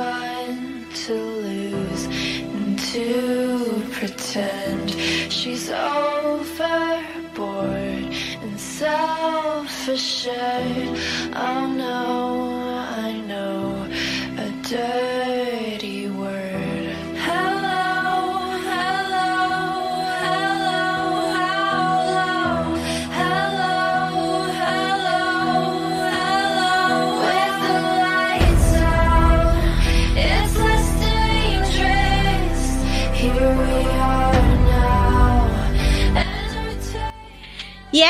Fun to lose and to pretend she's overboard and self-assured. Oh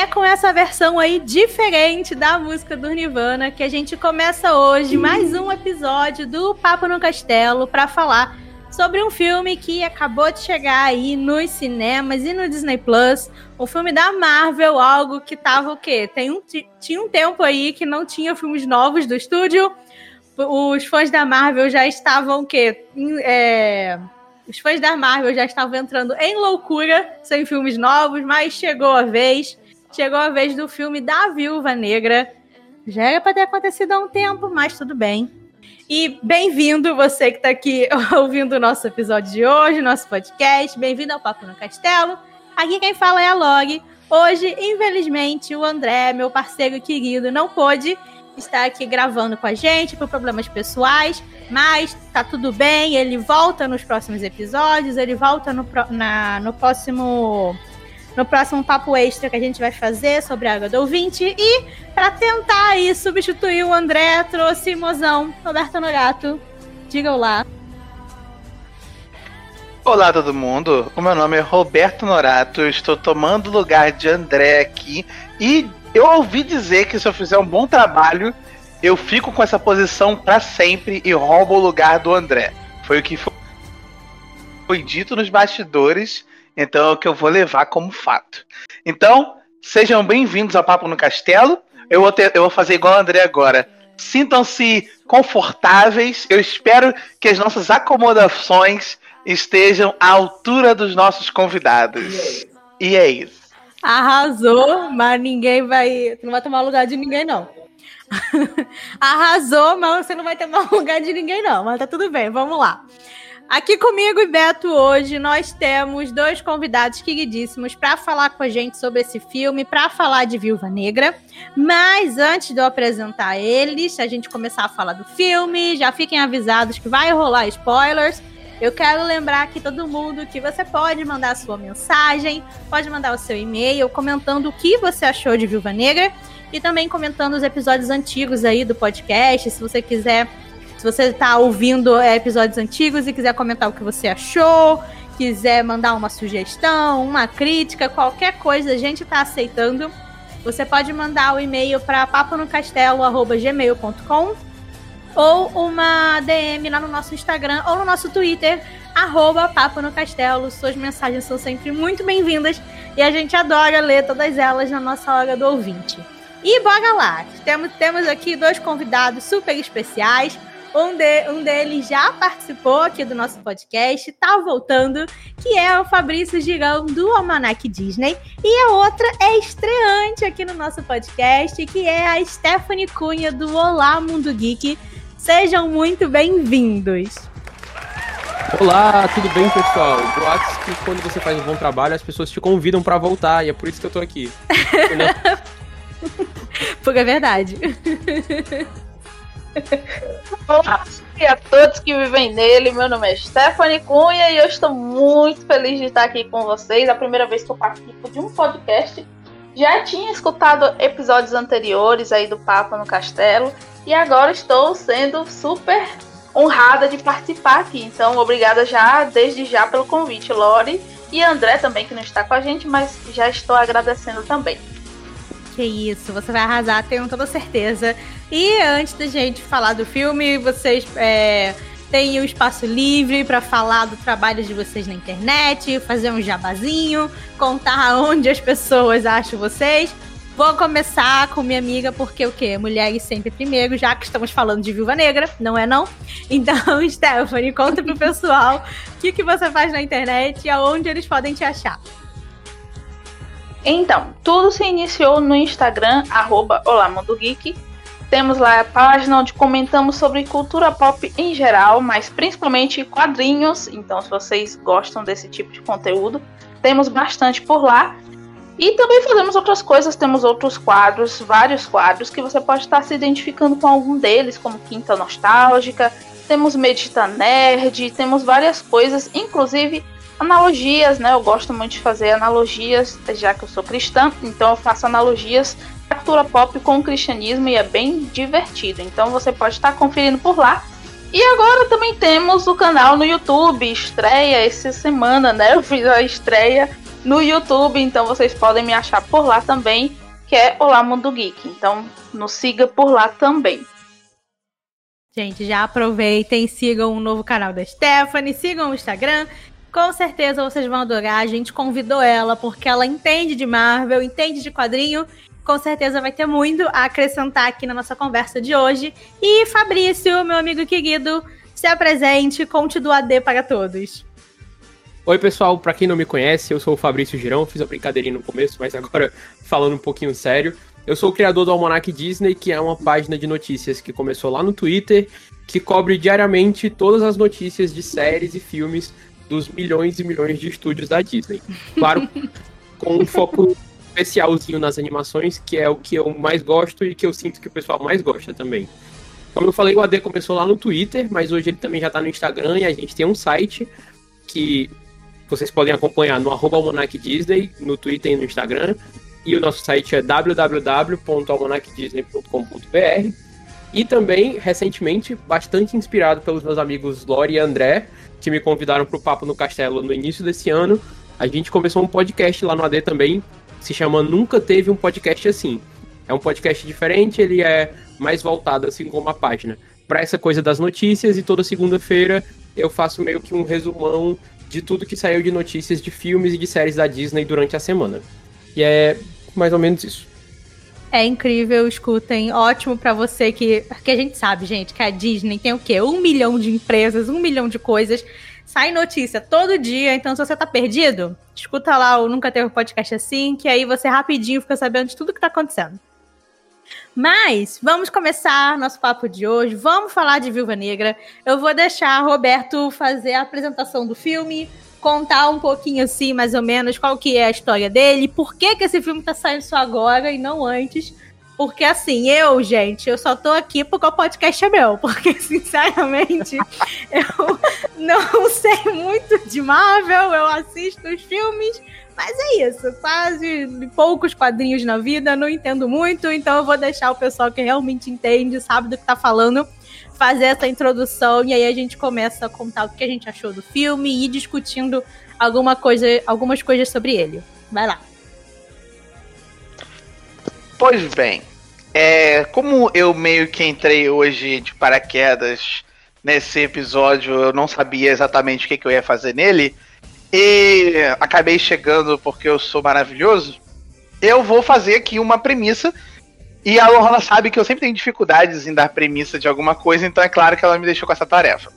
é com essa versão aí diferente da música do Nirvana que a gente começa hoje mais um episódio do Papo no Castelo para falar sobre um filme que acabou de chegar aí nos cinemas e no Disney Plus, um filme da Marvel, algo que tava o quê? Tem um, tinha um tempo aí que não tinha filmes novos do estúdio. Os fãs da Marvel já estavam o quê? É, os fãs da Marvel já estavam entrando em loucura sem filmes novos, mas chegou a vez chegou a vez do filme da Viúva Negra. Já era para ter acontecido há um tempo, mas tudo bem. E bem-vindo você que está aqui ouvindo o nosso episódio de hoje, nosso podcast. Bem-vindo ao Papo no Castelo. Aqui quem fala é a Log. Hoje, infelizmente, o André, meu parceiro querido, não pôde estar aqui gravando com a gente por problemas pessoais, mas tá tudo bem. Ele volta nos próximos episódios, ele volta no, na, no próximo no próximo papo extra que a gente vai fazer sobre a água do ouvinte. E para tentar aí substituir o André, trouxe mozão Roberto Norato. Diga olá. Olá todo mundo, o meu nome é Roberto Norato, estou tomando o lugar de André aqui e eu ouvi dizer que se eu fizer um bom trabalho, eu fico com essa posição para sempre e roubo o lugar do André. Foi o que foi dito nos bastidores então é o que eu vou levar como fato. Então, sejam bem-vindos ao Papo no Castelo. Eu vou, ter, eu vou fazer igual o André agora. Sintam-se confortáveis. Eu espero que as nossas acomodações estejam à altura dos nossos convidados. E é isso. Arrasou, mas ninguém vai. Tu não vai tomar lugar de ninguém, não. Arrasou, mas você não vai tomar lugar de ninguém, não. Mas tá tudo bem, vamos lá. Aqui comigo e Beto hoje nós temos dois convidados queridíssimos para falar com a gente sobre esse filme, para falar de Viúva Negra. Mas antes de eu apresentar eles, a gente começar a falar do filme, já fiquem avisados que vai rolar spoilers. Eu quero lembrar aqui todo mundo que você pode mandar a sua mensagem, pode mandar o seu e-mail comentando o que você achou de Viúva Negra e também comentando os episódios antigos aí do podcast, se você quiser se você está ouvindo é, episódios antigos e quiser comentar o que você achou, quiser mandar uma sugestão, uma crítica, qualquer coisa, a gente está aceitando. Você pode mandar o um e-mail para paponocastelo.gmail.com ou uma DM lá no nosso Instagram ou no nosso Twitter, arroba Papo no Castelo. Suas mensagens são sempre muito bem-vindas e a gente adora ler todas elas na nossa hora do ouvinte. E bora lá! Temos, temos aqui dois convidados super especiais. Um, de, um deles já participou aqui do nosso podcast, tá voltando, que é o Fabrício Girão do Almanac Disney. E a outra é estreante aqui no nosso podcast, que é a Stephanie Cunha do Olá Mundo Geek. Sejam muito bem-vindos. Olá, tudo bem, pessoal? Eu acho que quando você faz um bom trabalho, as pessoas te convidam para voltar, e é por isso que eu tô aqui. Porque é verdade. Olá a todos que vivem nele. Meu nome é Stephanie Cunha e eu estou muito feliz de estar aqui com vocês. A primeira vez que eu participo de um podcast. Já tinha escutado episódios anteriores aí do Papo no Castelo e agora estou sendo super honrada de participar aqui. Então, obrigada já, desde já, pelo convite, Lori. E André também, que não está com a gente, mas já estou agradecendo também. Que isso, você vai arrasar, tenho toda certeza. E antes da gente falar do filme, vocês é, têm o espaço livre para falar do trabalho de vocês na internet, fazer um jabazinho, contar onde as pessoas acham vocês. Vou começar com minha amiga, porque o quê? Mulheres sempre primeiro, já que estamos falando de Viúva Negra, não é não? Então, Stephanie, conta pro pessoal o que, que você faz na internet e aonde eles podem te achar. Então, tudo se iniciou no Instagram, arroba Geek. Temos lá a página onde comentamos sobre cultura pop em geral, mas principalmente quadrinhos. Então, se vocês gostam desse tipo de conteúdo, temos bastante por lá. E também fazemos outras coisas, temos outros quadros, vários quadros que você pode estar se identificando com algum deles, como Quinta Nostálgica, temos Medita Nerd, temos várias coisas, inclusive analogias, né? Eu gosto muito de fazer analogias, já que eu sou cristã, então eu faço analogias da cultura pop com o cristianismo e é bem divertido. Então você pode estar conferindo por lá. E agora também temos o canal no YouTube, estreia essa semana, né? Eu fiz a estreia no YouTube, então vocês podem me achar por lá também, que é Olá Mundo Geek. Então nos siga por lá também. Gente, já aproveitem, sigam o novo canal da Stephanie, sigam o Instagram. Com certeza vocês vão adorar. A gente convidou ela porque ela entende de Marvel, entende de quadrinho. Com certeza vai ter muito a acrescentar aqui na nossa conversa de hoje. E Fabrício, meu amigo querido, se apresente, conte do AD para todos. Oi, pessoal, para quem não me conhece, eu sou o Fabrício Girão, fiz a brincadeirinha no começo, mas agora falando um pouquinho sério. Eu sou o criador do Almanac Disney, que é uma página de notícias que começou lá no Twitter, que cobre diariamente todas as notícias de séries e filmes dos milhões e milhões de estúdios da Disney. Claro, com um foco especialzinho nas animações, que é o que eu mais gosto e que eu sinto que o pessoal mais gosta também. Como eu falei, o AD começou lá no Twitter, mas hoje ele também já está no Instagram e a gente tem um site que vocês podem acompanhar no arroba Disney, no Twitter e no Instagram. E o nosso site é www.almanacdisney.com.br. E também, recentemente, bastante inspirado pelos meus amigos Lori e André, que me convidaram para o Papo no Castelo no início desse ano, a gente começou um podcast lá no AD também, se chama Nunca Teve um Podcast Assim. É um podcast diferente, ele é mais voltado, assim como a página, para essa coisa das notícias, e toda segunda-feira eu faço meio que um resumão de tudo que saiu de notícias de filmes e de séries da Disney durante a semana. E é mais ou menos isso. É incrível, escutem. Ótimo para você que. Porque a gente sabe, gente, que a Disney tem o quê? Um milhão de empresas, um milhão de coisas. Sai notícia todo dia, então se você tá perdido, escuta lá o Nunca Teve um Podcast Assim, que aí você rapidinho fica sabendo de tudo que tá acontecendo. Mas vamos começar nosso papo de hoje. Vamos falar de Viúva Negra. Eu vou deixar Roberto fazer a apresentação do filme, contar um pouquinho assim, mais ou menos, qual que é a história dele, por que que esse filme tá saindo só agora e não antes. Porque assim, eu, gente, eu só tô aqui porque o podcast é meu. Porque, sinceramente, eu não sei muito de Marvel, eu assisto os filmes, mas é isso, quase poucos quadrinhos na vida, não entendo muito, então eu vou deixar o pessoal que realmente entende, sabe do que tá falando, fazer essa introdução e aí a gente começa a contar o que a gente achou do filme e ir discutindo alguma coisa, algumas coisas sobre ele. Vai lá. Pois bem, é, como eu meio que entrei hoje de paraquedas nesse episódio, eu não sabia exatamente o que, que eu ia fazer nele e acabei chegando porque eu sou maravilhoso, eu vou fazer aqui uma premissa. E a Lohana sabe que eu sempre tenho dificuldades em dar premissa de alguma coisa, então é claro que ela me deixou com essa tarefa.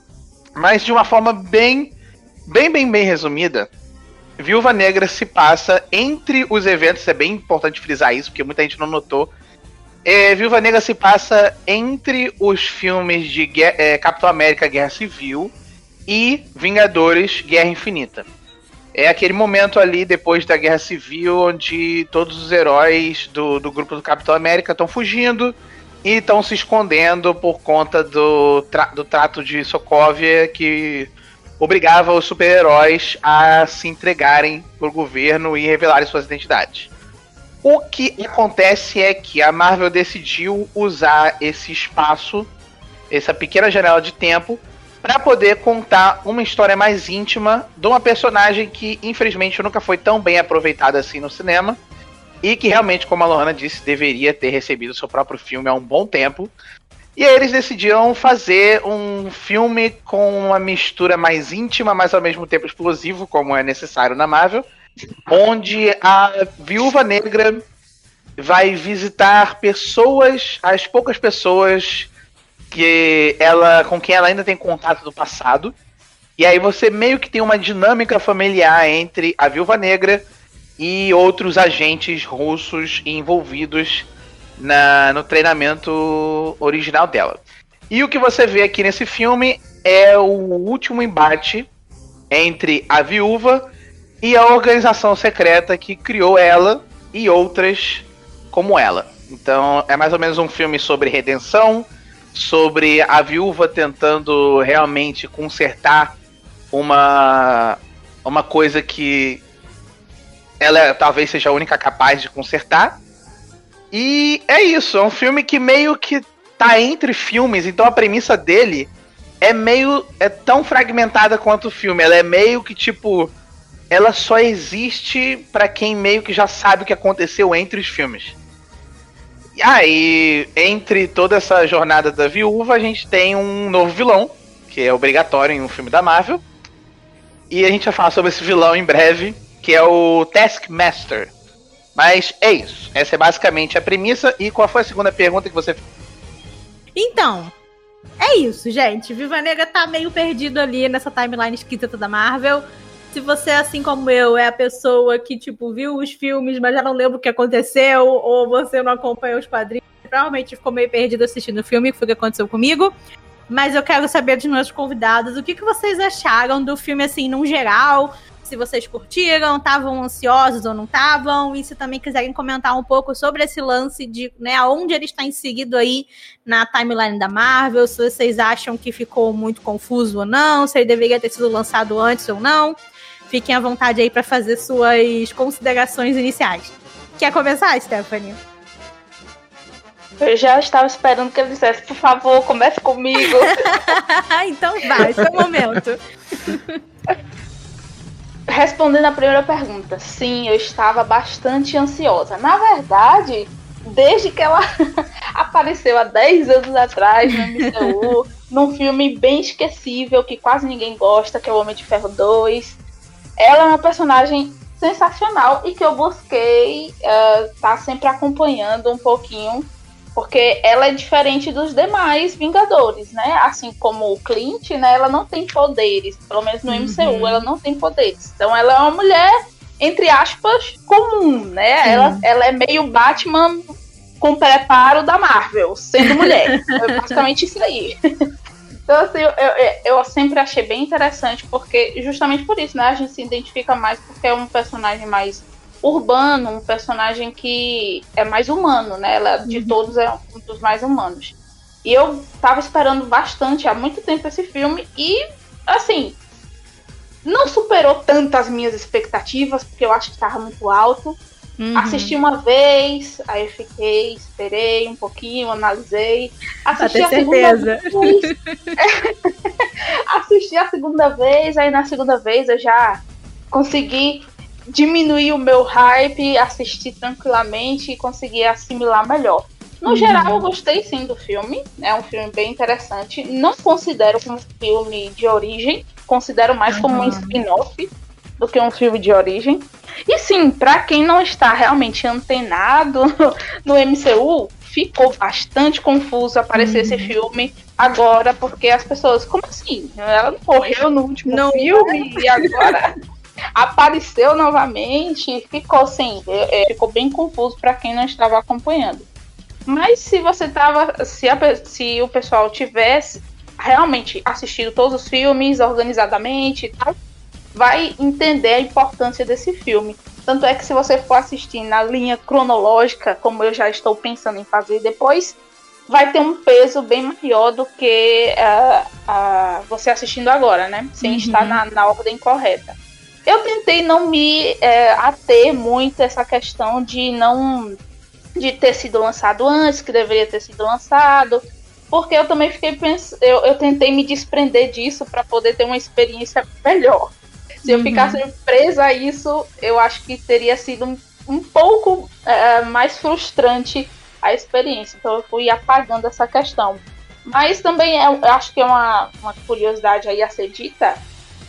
Mas de uma forma bem, bem, bem, bem resumida, Viúva Negra se passa entre os eventos, é bem importante frisar isso, porque muita gente não notou. É, Viúva Negra se passa entre os filmes de é, Capitão América Guerra Civil e Vingadores Guerra Infinita. É aquele momento ali depois da Guerra Civil onde todos os heróis do, do grupo do Capitão América estão fugindo e estão se escondendo por conta do, tra do trato de Sokovia que obrigava os super-heróis a se entregarem por governo e revelarem suas identidades. O que acontece é que a Marvel decidiu usar esse espaço, essa pequena janela de tempo, para poder contar uma história mais íntima de uma personagem que infelizmente nunca foi tão bem aproveitada assim no cinema e que realmente, como a Lohana disse, deveria ter recebido seu próprio filme há um bom tempo. E aí eles decidiram fazer um filme com uma mistura mais íntima, mas ao mesmo tempo explosivo, como é necessário na Marvel, onde a Viúva Negra vai visitar pessoas, as poucas pessoas que ela com quem ela ainda tem contato do passado. E aí você meio que tem uma dinâmica familiar entre a Viúva Negra e outros agentes russos envolvidos na, no treinamento original dela. E o que você vê aqui nesse filme é o último embate entre a viúva e a organização secreta que criou ela e outras como ela. Então é mais ou menos um filme sobre redenção, sobre a viúva tentando realmente consertar uma uma coisa que ela talvez seja a única capaz de consertar e é isso, é um filme que meio que tá entre filmes, então a premissa dele é meio. é tão fragmentada quanto o filme. Ela é meio que tipo. Ela só existe para quem meio que já sabe o que aconteceu entre os filmes. E aí, entre toda essa jornada da viúva, a gente tem um novo vilão, que é obrigatório em um filme da Marvel. E a gente vai falar sobre esse vilão em breve, que é o Taskmaster. Mas é isso. Essa é basicamente a premissa. E qual foi a segunda pergunta que você fez? Então, é isso, gente. Viva Negra tá meio perdido ali nessa timeline esquisita da Marvel. Se você, assim como eu, é a pessoa que, tipo, viu os filmes, mas já não lembra o que aconteceu, ou você não acompanhou os quadrinhos, provavelmente ficou meio perdido assistindo o filme, que foi o que aconteceu comigo. Mas eu quero saber dos meus convidados o que, que vocês acharam do filme, assim, num geral se vocês curtiram, estavam ansiosos ou não estavam, e se também quiserem comentar um pouco sobre esse lance de né, aonde ele está inserido aí na timeline da Marvel, se vocês acham que ficou muito confuso ou não, se ele deveria ter sido lançado antes ou não. Fiquem à vontade aí para fazer suas considerações iniciais. Quer começar, Stephanie? Eu já estava esperando que ele dissesse, por favor, comece comigo. então vai, seu momento. Respondendo a primeira pergunta, sim, eu estava bastante ansiosa. Na verdade, desde que ela apareceu há 10 anos atrás no MCU, num filme bem esquecível que quase ninguém gosta, que é o Homem de Ferro 2. Ela é uma personagem sensacional e que eu busquei estar uh, tá sempre acompanhando um pouquinho porque ela é diferente dos demais Vingadores, né? Assim como o Clint, né? Ela não tem poderes, pelo menos no MCU, uhum. ela não tem poderes. Então ela é uma mulher, entre aspas, comum, né? Ela, ela é meio Batman com preparo da Marvel, sendo mulher. é basicamente isso aí. Então, assim, eu, eu, eu, sempre achei bem interessante, porque justamente por isso, né? A gente se identifica mais porque é um personagem mais urbano, um personagem que é mais humano, né? Ela, de uhum. todos é um dos mais humanos. E eu tava esperando bastante há muito tempo esse filme e, assim, não superou tanto as minhas expectativas, porque eu acho que estava muito alto. Uhum. Assisti uma vez, aí fiquei, esperei um pouquinho, analisei. Assisti a certeza. segunda vez. assisti a segunda vez, aí na segunda vez eu já consegui diminuir o meu hype, assistir tranquilamente e conseguir assimilar melhor. No uhum. geral, eu gostei sim do filme. É um filme bem interessante. Não considero como um filme de origem, considero mais uhum. como um uhum. spin-off do que um filme de origem. E sim, para quem não está realmente antenado no MCU, ficou bastante confuso aparecer uhum. esse filme agora, porque as pessoas, como assim? Ela morreu no último não filme é? e agora apareceu novamente, ficou assim, é, é, ficou bem confuso para quem não estava acompanhando. Mas se você tava, se, a, se o pessoal tivesse realmente assistido todos os filmes organizadamente e tal, vai entender a importância desse filme. Tanto é que se você for assistir na linha cronológica, como eu já estou pensando em fazer depois, vai ter um peso bem maior do que uh, uh, você assistindo agora, né? Sem uhum. estar na, na ordem correta. Eu tentei não me é, ater muito essa questão de não de ter sido lançado antes, que deveria ter sido lançado, porque eu também fiquei pensando, eu, eu tentei me desprender disso para poder ter uma experiência melhor. Se eu uhum. ficasse presa a isso, eu acho que teria sido um pouco é, mais frustrante a experiência. Então eu fui apagando essa questão. Mas também é, eu acho que é uma, uma curiosidade aí a ser dita.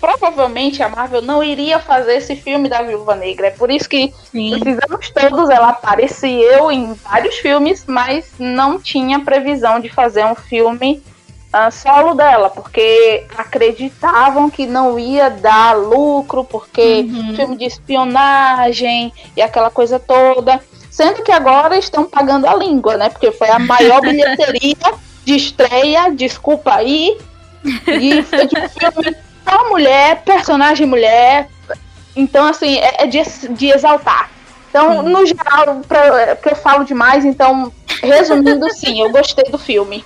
Provavelmente a Marvel não iria fazer esse filme da Viúva Negra. É por isso que Sim. precisamos todos. Ela apareceu em vários filmes, mas não tinha previsão de fazer um filme ah, solo dela, porque acreditavam que não ia dar lucro, porque Uhum. filme de espionagem e aquela coisa toda. Sendo que agora estão pagando a língua, né? Porque foi a maior bilheteria de estreia, desculpa aí, e foi de um filme só mulher, personagem mulher. Então, assim, é, é de, de exaltar. Então, no geral, pra, porque eu falo demais, então, resumindo, sim, eu gostei do filme.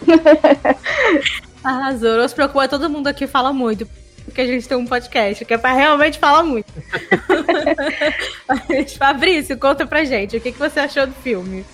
Arrasou. Não se preocupa, todo mundo aqui fala muito. Porque a gente tem um podcast que é pra realmente falar muito. Mas, Fabrício, conta pra gente, o que, que você achou do filme?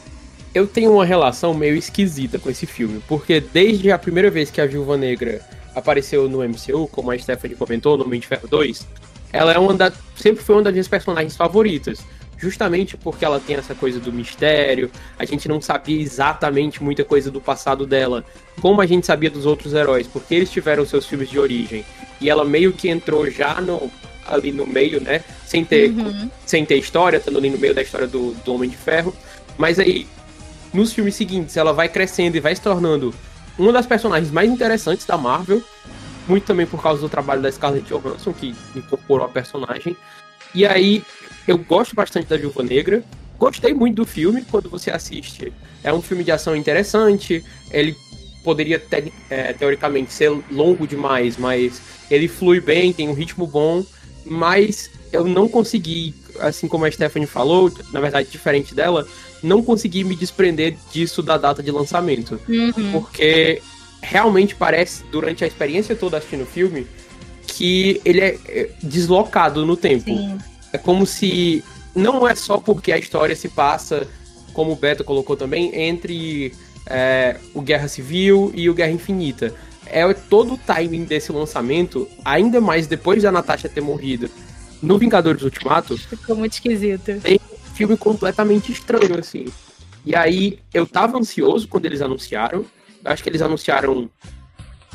Eu tenho uma relação meio esquisita com esse filme, porque desde a primeira vez que a Viúva Negra apareceu no MCU, como a Stephanie comentou, no Homem de Ferro 2, ela é uma da, sempre foi uma das minhas personagens favoritas. Justamente porque ela tem essa coisa do mistério, a gente não sabia exatamente muita coisa do passado dela, como a gente sabia dos outros heróis, porque eles tiveram seus filmes de origem. E ela meio que entrou já no, ali no meio, né? Sem ter, Uhum. sem ter história, estando ali no meio da história do, do Homem de Ferro. Mas aí, nos filmes seguintes, ela vai crescendo e vai se tornando uma das personagens mais interessantes da Marvel. Muito também por causa do trabalho da Scarlett Johansson, que incorporou a personagem. E aí, eu gosto bastante da Viúva Negra. Gostei muito do filme quando você assiste. É um filme de ação interessante. Ele poderia, te- é, teoricamente, ser longo demais, mas ele flui bem, tem um ritmo bom. Mas eu não consegui, assim como a Stephanie falou, na verdade, diferente dela, não consegui me desprender disso da data de lançamento. Uhum. Porque realmente parece, durante a experiência toda assistindo o filme, que ele é é, deslocado no tempo. Sim. É como se. Não é só porque a história se passa, como o Beto colocou também, entre é, o Guerra Civil e o Guerra Infinita. É todo o timing desse lançamento, ainda mais depois da Natasha ter morrido no Vingadores Ultimato, Ficou muito esquisito. filme completamente estranho, assim. E aí, eu tava ansioso quando eles anunciaram. Eu acho que eles anunciaram.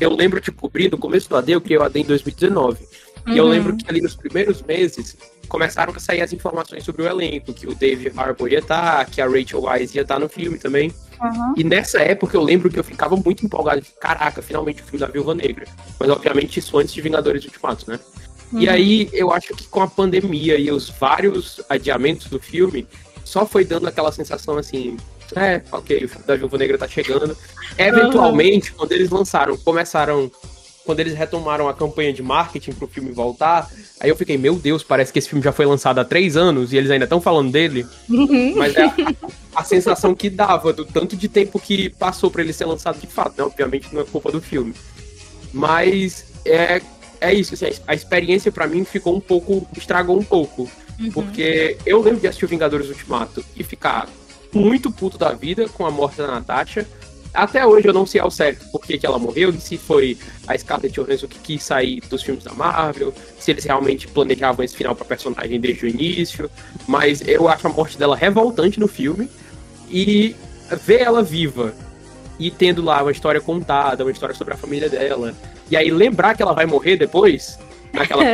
Eu lembro de cobrir no começo do AD, eu criei o AD em 2019. E eu Uhum. lembro que ali nos primeiros meses começaram a sair as informações sobre o elenco, que o Dave Harbour ia estar, que a Rachel Wise ia estar no filme também. Uhum. E nessa época eu lembro que eu ficava muito empolgado caraca, finalmente o filme da Viúva Negra. Mas obviamente isso antes de Vingadores Ultimatos, né? E Uhum. aí eu acho que com a pandemia e os vários adiamentos do filme, só foi dando aquela sensação assim, é, ok, o filme da Viúva Negra tá chegando. Eventualmente, quando eles lançaram, começaram, quando eles retomaram a campanha de marketing pro filme voltar, aí eu fiquei, meu Deus, parece que esse filme já foi lançado há três anos e eles ainda estão falando dele. Uhum. Mas é a, a sensação que dava do tanto de tempo que passou pra ele ser lançado de fato, né? Obviamente não é culpa do filme. Mas é, é isso, assim, a experiência pra mim ficou um pouco. estragou um pouco. Uhum. Porque eu lembro de assistir o Vingadores Ultimato e ficar muito puto da vida com a morte da Natasha. Até hoje eu não sei ao certo por que, que ela morreu, se foi a Scarlett Johansson que quis sair dos filmes da Marvel, se eles realmente planejavam esse final pra personagem desde o início. Mas eu acho a morte dela revoltante no filme. E ver ela viva e tendo lá uma história contada, uma história sobre a família dela, e aí lembrar que ela vai morrer depois, naquela.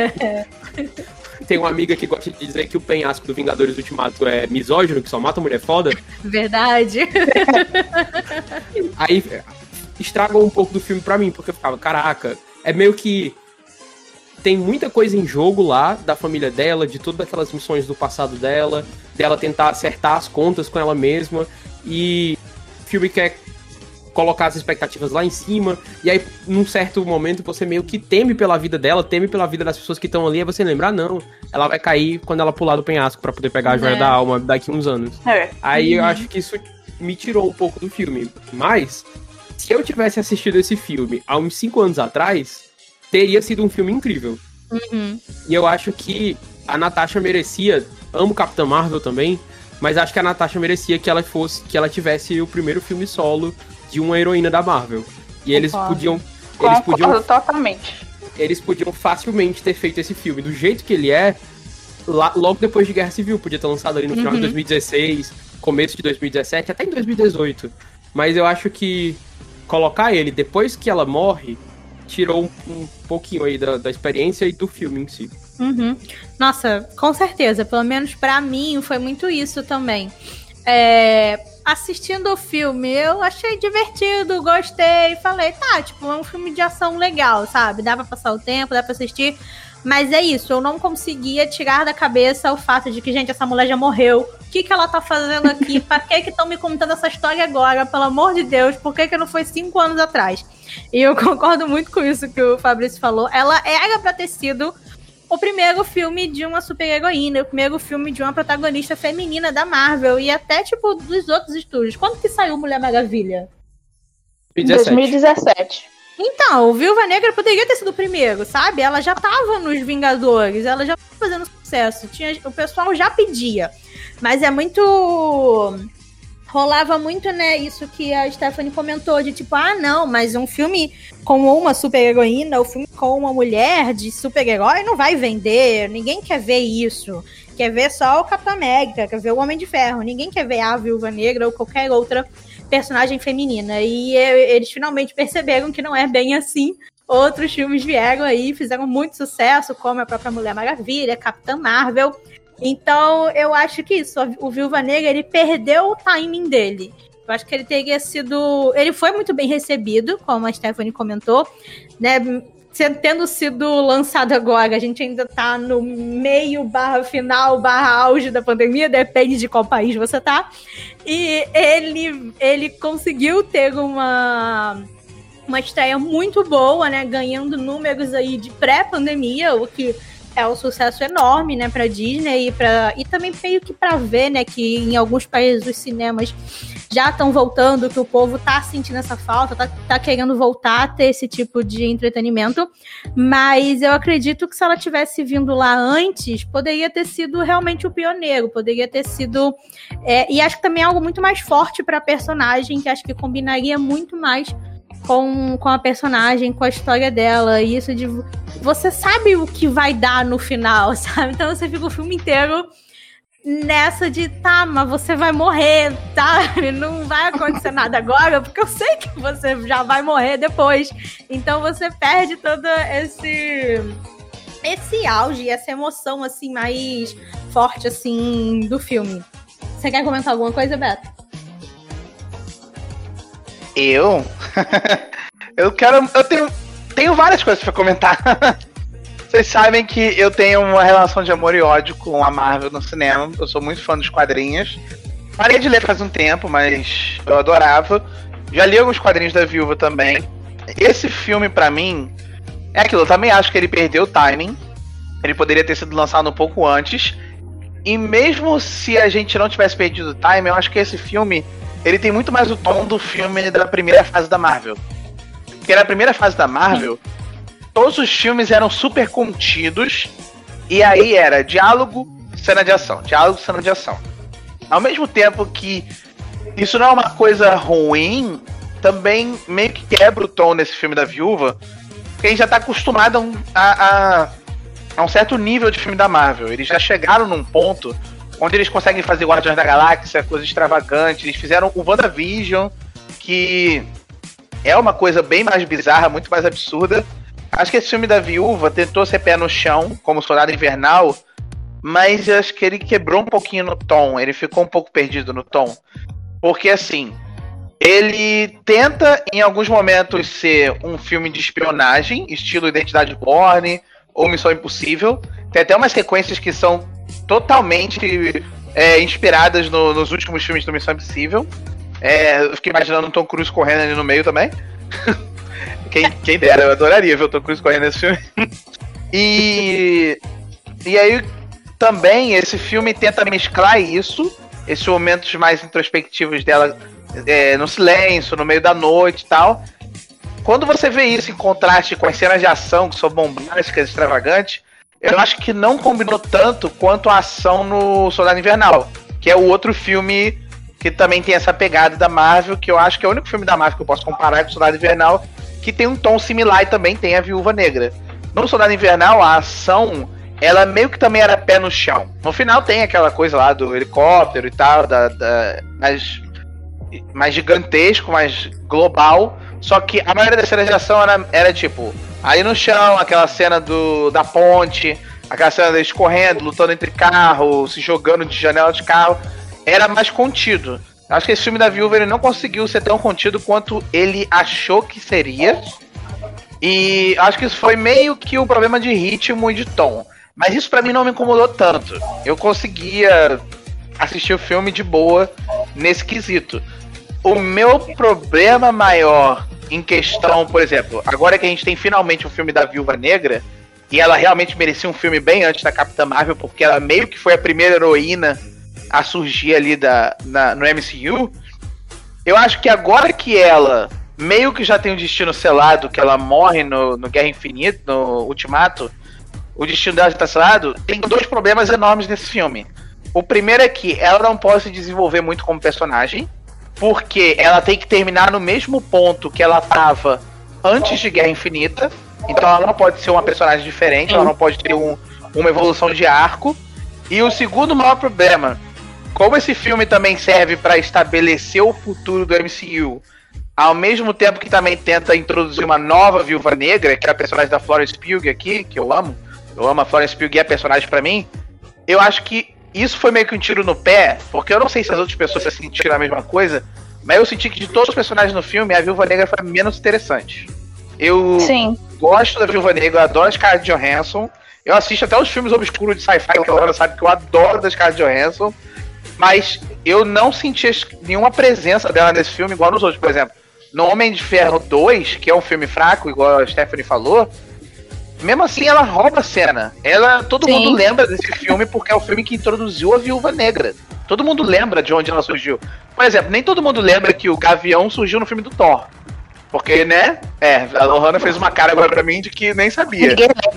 Tem uma amiga que gosta de dizer que o penhasco do Vingadores Ultimato é misógino, que só mata mulher foda. Verdade. Aí estragou um pouco do filme pra mim, porque eu ficava, caraca, é meio que tem muita coisa em jogo lá da família dela, de todas aquelas missões do passado dela, dela tentar acertar as contas com ela mesma e o filme quer colocar as expectativas lá em cima e aí num certo momento você meio que teme pela vida dela, teme pela vida das pessoas que estão ali, aí você lembrar não, ela vai cair quando ela pular do penhasco pra poder pegar a joia É. da alma daqui uns anos. É. Aí eu Uhum. acho que isso me tirou um pouco do filme. Mas, se eu tivesse assistido esse filme há uns 5 anos atrás, teria sido um filme incrível. Uhum. E eu acho que a Natasha merecia. Amo Capitã Marvel também, mas acho que a Natasha merecia que ela fosse, que ela tivesse o primeiro filme solo de uma heroína da Marvel. E eles Concordo. podiam. Eles Concordo podiam totalmente. eles podiam facilmente ter feito esse filme do jeito que ele é, lá, logo depois de Guerra Civil, podia ter lançado ali no final Uhum. de 2016, começo de 2017, até em 2018. Mas eu acho que colocar ele depois que ela morre tirou um, um pouquinho aí da, da experiência e do filme em si. Uhum. Nossa, com certeza. Pelo menos pra mim foi muito isso também. É, assistindo o filme, eu achei divertido, gostei. Falei, tá, tipo, é um filme de ação legal, sabe? Dá pra passar o tempo, dá pra assistir. Mas é isso, eu não conseguia tirar da cabeça o fato de que, gente, essa mulher já morreu. O que, que ela tá fazendo aqui? pra que que estão me contando essa história agora? Pelo amor de Deus, por que, que não foi cinco anos atrás? E eu concordo muito com isso que o Fabrício falou. Ela era pra ter sido o primeiro filme de uma super-heroína, o primeiro filme de uma protagonista feminina da Marvel e até, tipo, dos outros estúdios. Quando que saiu Mulher Maravilha? 2017. 2017. Então, o Viúva Negra poderia ter sido o primeiro, sabe? Ela já tava nos Vingadores, ela já tava fazendo sucesso, tinha, o pessoal já pedia. Mas é muito. Rolava muito, né, isso que a Stephanie comentou, de tipo, ah, não, mas um filme com uma super-heroína, o um filme com uma mulher de super-herói não vai vender, ninguém quer ver isso. Quer ver só o Capitão América, quer ver o Homem de Ferro, ninguém quer ver a Viúva Negra ou qualquer outra personagem feminina. E eles finalmente perceberam que não é bem assim. Outros filmes vieram aí, fizeram muito sucesso, como a própria Mulher Maravilha, Capitã Marvel. Então, eu acho que isso, o Viúva Negra, ele perdeu o timing dele. Eu acho que ele teria sido. Ele foi muito bem recebido, como a Stephanie comentou, né? Tendo sido lançado agora, a gente ainda tá no meio barra final, barra auge da pandemia, depende de qual país você tá. E ele, ele conseguiu ter uma, uma estreia muito boa, né? Ganhando números aí de pré-pandemia, o que é um sucesso enorme, né, para Disney e para e também meio que para ver, né, que em alguns países os cinemas já estão voltando, que o povo tá sentindo essa falta, tá, tá querendo voltar a ter esse tipo de entretenimento. Mas eu acredito que se ela tivesse vindo lá antes, poderia ter sido realmente o pioneiro, poderia ter sido. É, e acho que também é algo muito mais forte para a personagem, que acho que combinaria muito mais com, com a personagem, com a história dela. E isso de. Você sabe o que vai dar no final, sabe? Então você fica o filme inteiro nessa de tá, mas você vai morrer, tá? Não vai acontecer nada agora, porque eu sei que você já vai morrer depois. Então você perde todo esse esse auge, essa emoção assim mais forte assim do filme. Você quer comentar alguma coisa, Beto? Eu? eu quero. Eu tenho, tenho várias coisas pra comentar. Vocês sabem que eu tenho uma relação de amor e ódio com a Marvel no cinema. Eu sou muito fã dos quadrinhos. Parei de ler faz um tempo, mas eu adorava. Já li alguns quadrinhos da Viúva também. Esse filme, para mim, é aquilo. Eu também acho que ele perdeu o timing. Ele poderia ter sido lançado um pouco antes. E mesmo se a gente não tivesse perdido o timing, eu acho que esse filme ele tem muito mais o tom do filme da primeira fase da Marvel. Porque na primeira fase da Marvel, todos os filmes eram super contidos. E aí era diálogo, cena de ação. Diálogo, cena de ação. Ao mesmo tempo que isso não é uma coisa ruim, também meio que quebra o tom nesse filme da viúva. Porque a gente já tá acostumado a a, a um certo nível de filme da Marvel. Eles já chegaram num ponto onde eles conseguem fazer Guardiões da Galáxia, coisa extravagante. Eles fizeram o WandaVision, que é uma coisa bem mais bizarra, muito mais absurda. Acho que esse filme da Viúva tentou ser pé no chão, como Soldado Invernal, mas acho que ele quebrou um pouquinho no tom, ele ficou um pouco perdido no tom. Porque assim, ele tenta em alguns momentos ser um filme de espionagem, estilo Identidade Borne ou Missão Impossível. Tem até umas sequências que são totalmente é, inspiradas no, nos últimos filmes do Missão Impossível. É, eu fiquei imaginando o Tom Cruise correndo ali no meio também. quem, quem dera, eu adoraria ver o Tom Cruise correndo nesse filme. e, e aí também esse filme tenta mesclar isso, esses momentos mais introspectivos dela é, no silêncio, no meio da noite e tal. Quando você vê isso em contraste com as cenas de ação, que são bombásticas, extravagantes, eu acho que não combinou tanto quanto a ação no Soldado Invernal, que é o outro filme que também tem essa pegada da Marvel, que eu acho que é o único filme da Marvel que eu posso comparar com o Soldado Invernal, que tem um tom similar e também tem a Viúva Negra. No Soldado Invernal, a ação ela meio que também era pé no chão. No final tem aquela coisa lá do helicóptero e tal, da, da mais, mais gigantesco, mais global. Só que a maioria das cenas de ação era, era tipo, aí no chão, aquela cena do, da ponte, aquela cena deles correndo, lutando entre carros, se jogando de janela de carro. Era mais contido. Acho que esse filme da Viúva ele não conseguiu ser tão contido quanto ele achou que seria. E acho que isso foi meio que o um problema de ritmo e de tom. Mas isso para mim não me incomodou tanto. Eu conseguia assistir o filme de boa nesse quesito. O meu problema maior em questão, por exemplo, agora que a gente tem finalmente um filme da Viúva Negra, e ela realmente merecia um filme bem antes da Capitã Marvel, porque ela meio que foi a primeira heroína a surgir ali da, na, no MCU. Eu acho que agora que ela meio que já tem o um destino selado, que ela morre no, no Guerra Infinita, no Ultimato, o destino dela já está selado, tem dois problemas enormes nesse filme. O primeiro é que ela não pode se desenvolver muito como personagem, porque ela tem que terminar no mesmo ponto que ela estava antes de Guerra Infinita. Então ela não pode ser uma personagem diferente, ela não pode ter um, uma evolução de arco. E o segundo maior problema, como esse filme também serve para estabelecer o futuro do MCU, ao mesmo tempo que também tenta introduzir uma nova Viúva Negra, que é a personagem da Florence Pugh aqui, que eu amo. Eu amo a Florence Pugh é personagem para mim. Eu acho que isso foi meio que um tiro no pé, porque eu não sei se as outras pessoas se sentiram a mesma coisa, mas eu senti que de todos os personagens no filme, a Viúva Negra foi a menos interessante. Eu Sim. gosto da Viúva Negra, eu adoro as caras de Johansson. Eu assisto até os filmes obscuros de sci-fi, que a Laura sabe que eu adoro das caras de Johansson. Mas eu não senti nenhuma presença dela nesse filme igual nos outros. Por exemplo, no Homem de Ferro 2, que é um filme fraco, igual a Stephanie falou, mesmo assim ela rouba a cena. Ela, todo Sim. mundo lembra desse filme porque é o filme que introduziu a Viúva Negra. Todo mundo lembra de onde ela surgiu. Por exemplo, nem todo mundo lembra que o Gavião surgiu no filme do Thor. Porque, né? É, a Lohana fez uma cara agora pra mim de que nem sabia.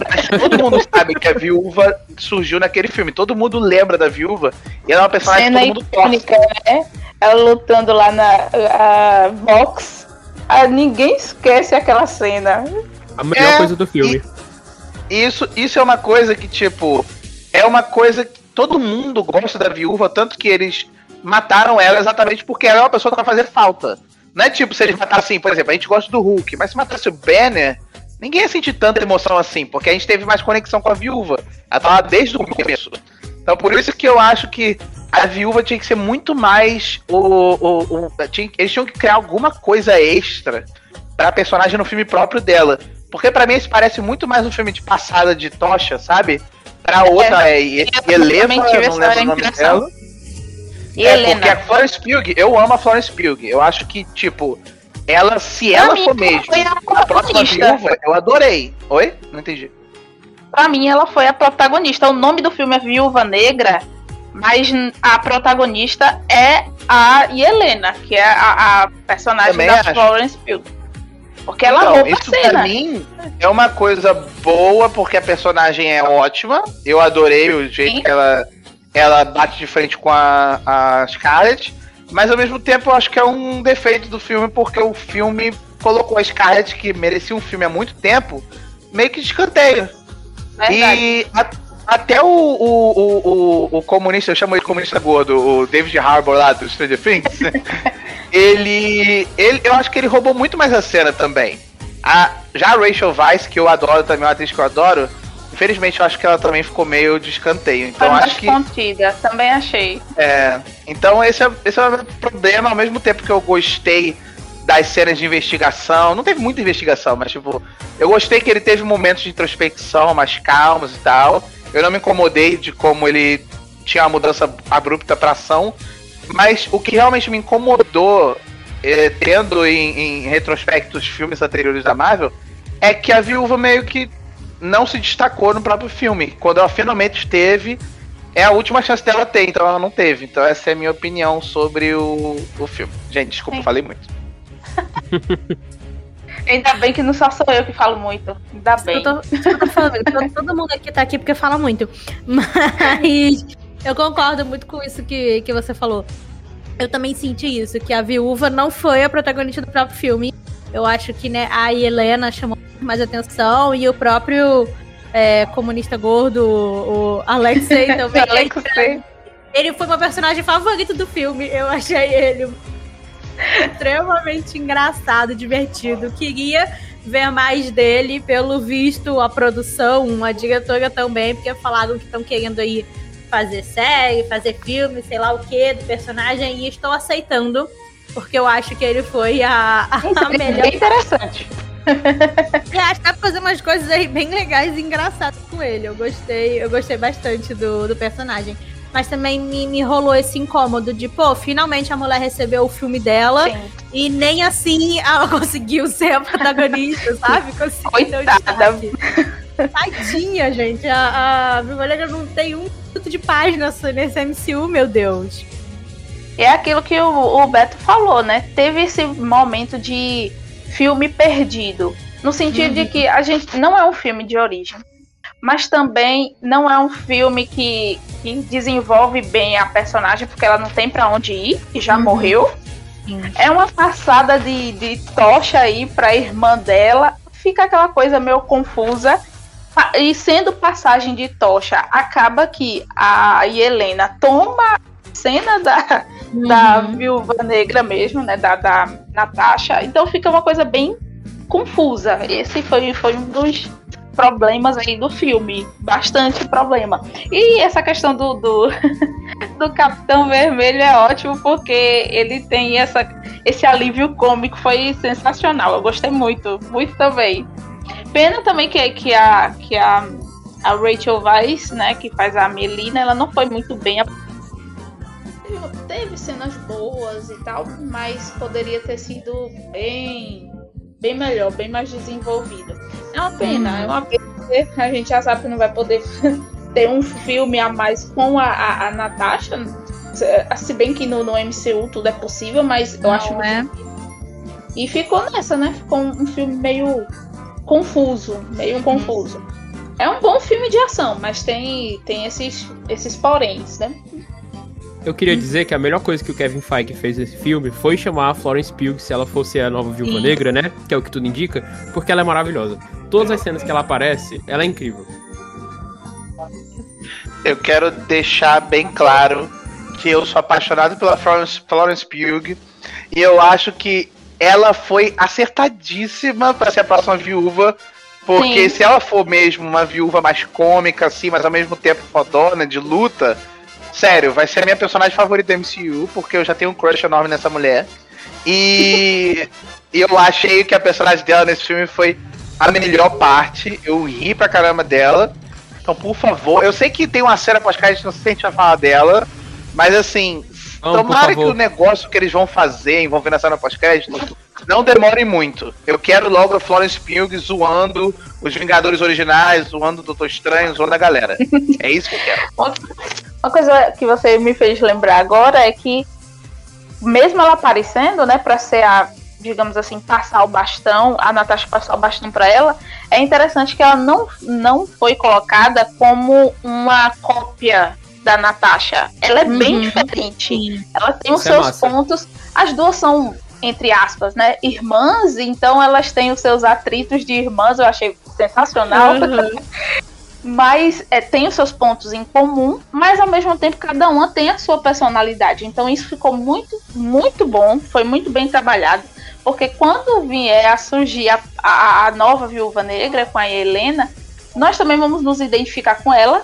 Mas todo mundo sabe que a viúva surgiu naquele filme. Todo mundo lembra da viúva. E ela é uma personagem que Cena todo mundo torce. icônica, né? Ela lutando lá na a box. Ah, ninguém esquece aquela cena. A melhor É, coisa do filme. Isso, isso é uma coisa que, tipo, é uma coisa que todo mundo gosta da viúva, tanto que eles mataram ela exatamente porque ela é uma pessoa que vai fazer falta. Não é tipo se eles matassem, por exemplo, a gente gosta do Hulk, mas se matasse o Banner, ninguém ia sentir tanta emoção assim, porque a gente teve mais conexão com a viúva. Ela tava desde o começo. Então por isso que eu acho que a viúva tinha que ser muito mais. O, o, o- tinha- eles tinham que criar alguma coisa extra pra personagem no filme próprio dela. Porque pra mim esse parece muito mais um filme de passada de tocha, sabe? Pra outra é, é, eu Helena, também tive não lembro o nome dela. E é, Helena. porque a Florence Pugh, eu amo a Florence Pugh. Eu acho que, tipo, ela, se Pra ela mim, for mesmo a a próxima viúva, eu adorei. Oi? Não entendi. Pra mim, ela foi a protagonista. O nome do filme é Viúva Negra, mas a protagonista é a Helena, que é a, a personagem Também da acho. Florence Pugh. Porque ela Então, rouba a isso pra cena. mim é uma coisa boa, porque a personagem é ótima. Eu adorei o jeito Sim. que ela, ela bate de frente com a, a Scarlett. Mas ao mesmo tempo eu acho que é um defeito do filme, porque o filme colocou a Scarlett, que merecia um filme há muito tempo, meio que de escanteio. Verdade. E a- até o, o, o, o, o comunista, eu chamo ele de comunista gordo, o David Harbour lá do Stranger Things, ele, ele. Eu acho que ele roubou muito mais a cena também. A, já a Rachel Weisz, que eu adoro também, é uma atriz que eu adoro, infelizmente eu acho que ela também ficou meio de escanteio. Então acho que. contida, também achei. É, então esse é, esse é o meu problema, ao mesmo tempo que eu gostei das cenas de investigação. Não teve muita investigação, mas tipo, eu gostei que ele teve momentos de introspecção mais calmos e tal. Eu não me incomodei de como ele tinha uma mudança abrupta pra ação. Mas o que realmente me incomodou, eh, tendo em, em retrospecto os filmes anteriores da Marvel, é que a viúva meio que não se destacou no próprio filme. Quando ela finalmente esteve, é a última chance dela ter, então ela não teve. Então essa é a minha opinião sobre o, o filme. Gente, desculpa, Sim. falei muito. Ainda bem que não só sou eu que falo muito. Ainda bem. Eu tô, eu tô falando, todo, todo mundo aqui tá aqui porque fala muito. Mas eu concordo muito com isso que, que você falou. Eu também senti isso, que a viúva não foi a protagonista do próprio filme. Eu acho que né, a Helena chamou mais atenção e o próprio é, comunista gordo, o Alexei também. Alexei. Ele foi meu personagem favorito do filme. Eu achei ele extremamente engraçado, divertido. Queria ver mais dele, pelo visto, a produção, a diretora também, porque falaram que estão querendo aí fazer série, fazer filme, sei lá o que, do personagem, e estou aceitando, porque eu acho que ele foi a, a, a melhor. Bem interessante. e acho que dá pra fazer umas coisas aí bem legais e engraçadas com ele. Eu gostei, eu gostei bastante do, do personagem. Mas também me, me rolou esse incômodo de, pô, finalmente a mulher recebeu o filme dela Sim. e nem assim ela conseguiu ser a protagonista, sabe? Conseguiu Coitada. Tadinha, gente. A, a Negra não tem um minuto de página nesse MCU, meu Deus. É aquilo que o, o Beto falou, né? Teve esse momento de filme perdido. No sentido uhum. de que a gente não é um filme de origem, mas também não é um filme que, que desenvolve bem a personagem, porque ela não tem para onde ir, e já uhum. morreu. Uhum. É uma passada de, de tocha aí pra irmã dela. Fica aquela coisa meio confusa. E sendo passagem de tocha, acaba que a Helena toma a cena da, uhum. da viúva negra mesmo, né? Da, da Natasha. Então fica uma coisa bem confusa. Esse foi, foi um dos problemas aí do filme. Bastante problema. E essa questão do, do, do Capitão Vermelho é ótimo porque ele tem essa, esse alívio cômico. Foi sensacional. Eu gostei muito. Muito também. Pena também que, que, a, que a, a Rachel Weisz, né, que faz a Melina, ela não foi muito bem teve cenas boas e tal, mas poderia ter sido bem bem melhor, bem mais desenvolvida. É uma pena, hum. é uma pena. A gente já sabe que não vai poder ter um filme a mais com a, a, a Natasha. Se bem que no, no, MCU tudo é possível, mas eu não acho. É. E ficou nessa, né? Ficou um filme meio confuso, meio uhum. confuso. É um bom filme de ação, mas tem, tem esses, esses poréns, né? Eu queria dizer que a melhor coisa que o Kevin Feige fez nesse filme foi chamar a Florence Pugh se ela fosse a nova Viúva Sim. Negra, né? Que é o que tudo indica, porque ela é maravilhosa. Todas as cenas que ela aparece, ela é incrível. Eu quero deixar bem claro que eu sou apaixonado pela Florence, Florence Pugh e eu acho que ela foi acertadíssima para ser a próxima viúva, porque Sim. se ela for mesmo uma viúva mais cômica, assim, mas ao mesmo tempo fodona, de luta, Sério, vai ser a minha personagem favorita do MCU, porque eu já tenho um crush enorme nessa mulher. E, e eu achei que a personagem dela nesse filme foi a melhor parte. Eu ri pra caramba dela. Então, por favor, eu sei que tem uma cena pós-crédito, não sei se a gente vai falar dela, mas assim, tomara que o negócio que eles vão fazer envolvendo a cena pós-crédito não demore muito. Eu quero logo a Florence Pugh zoando os Vingadores originais, zoando o Doutor Estranho, zoando a galera. É isso que eu quero. Uma coisa que você me fez lembrar agora é que, mesmo ela aparecendo, né, para ser a, digamos assim, passar o bastão, a Natasha passar o bastão para ela, é interessante que ela não, não foi colocada como uma cópia da Natasha. Ela é uhum. bem diferente. Ela tem os Isso é seus é pontos. As duas são, entre aspas, né, irmãs, então elas têm os seus atritos de irmãs, eu achei sensacional. Uhum. mas é, tem os seus pontos em comum, mas ao mesmo tempo cada uma tem a sua personalidade. Então isso ficou muito, muito bom, foi muito bem trabalhado, porque quando vier a surgir a, a, a nova Viúva Negra com a Helena, nós também vamos nos identificar com ela.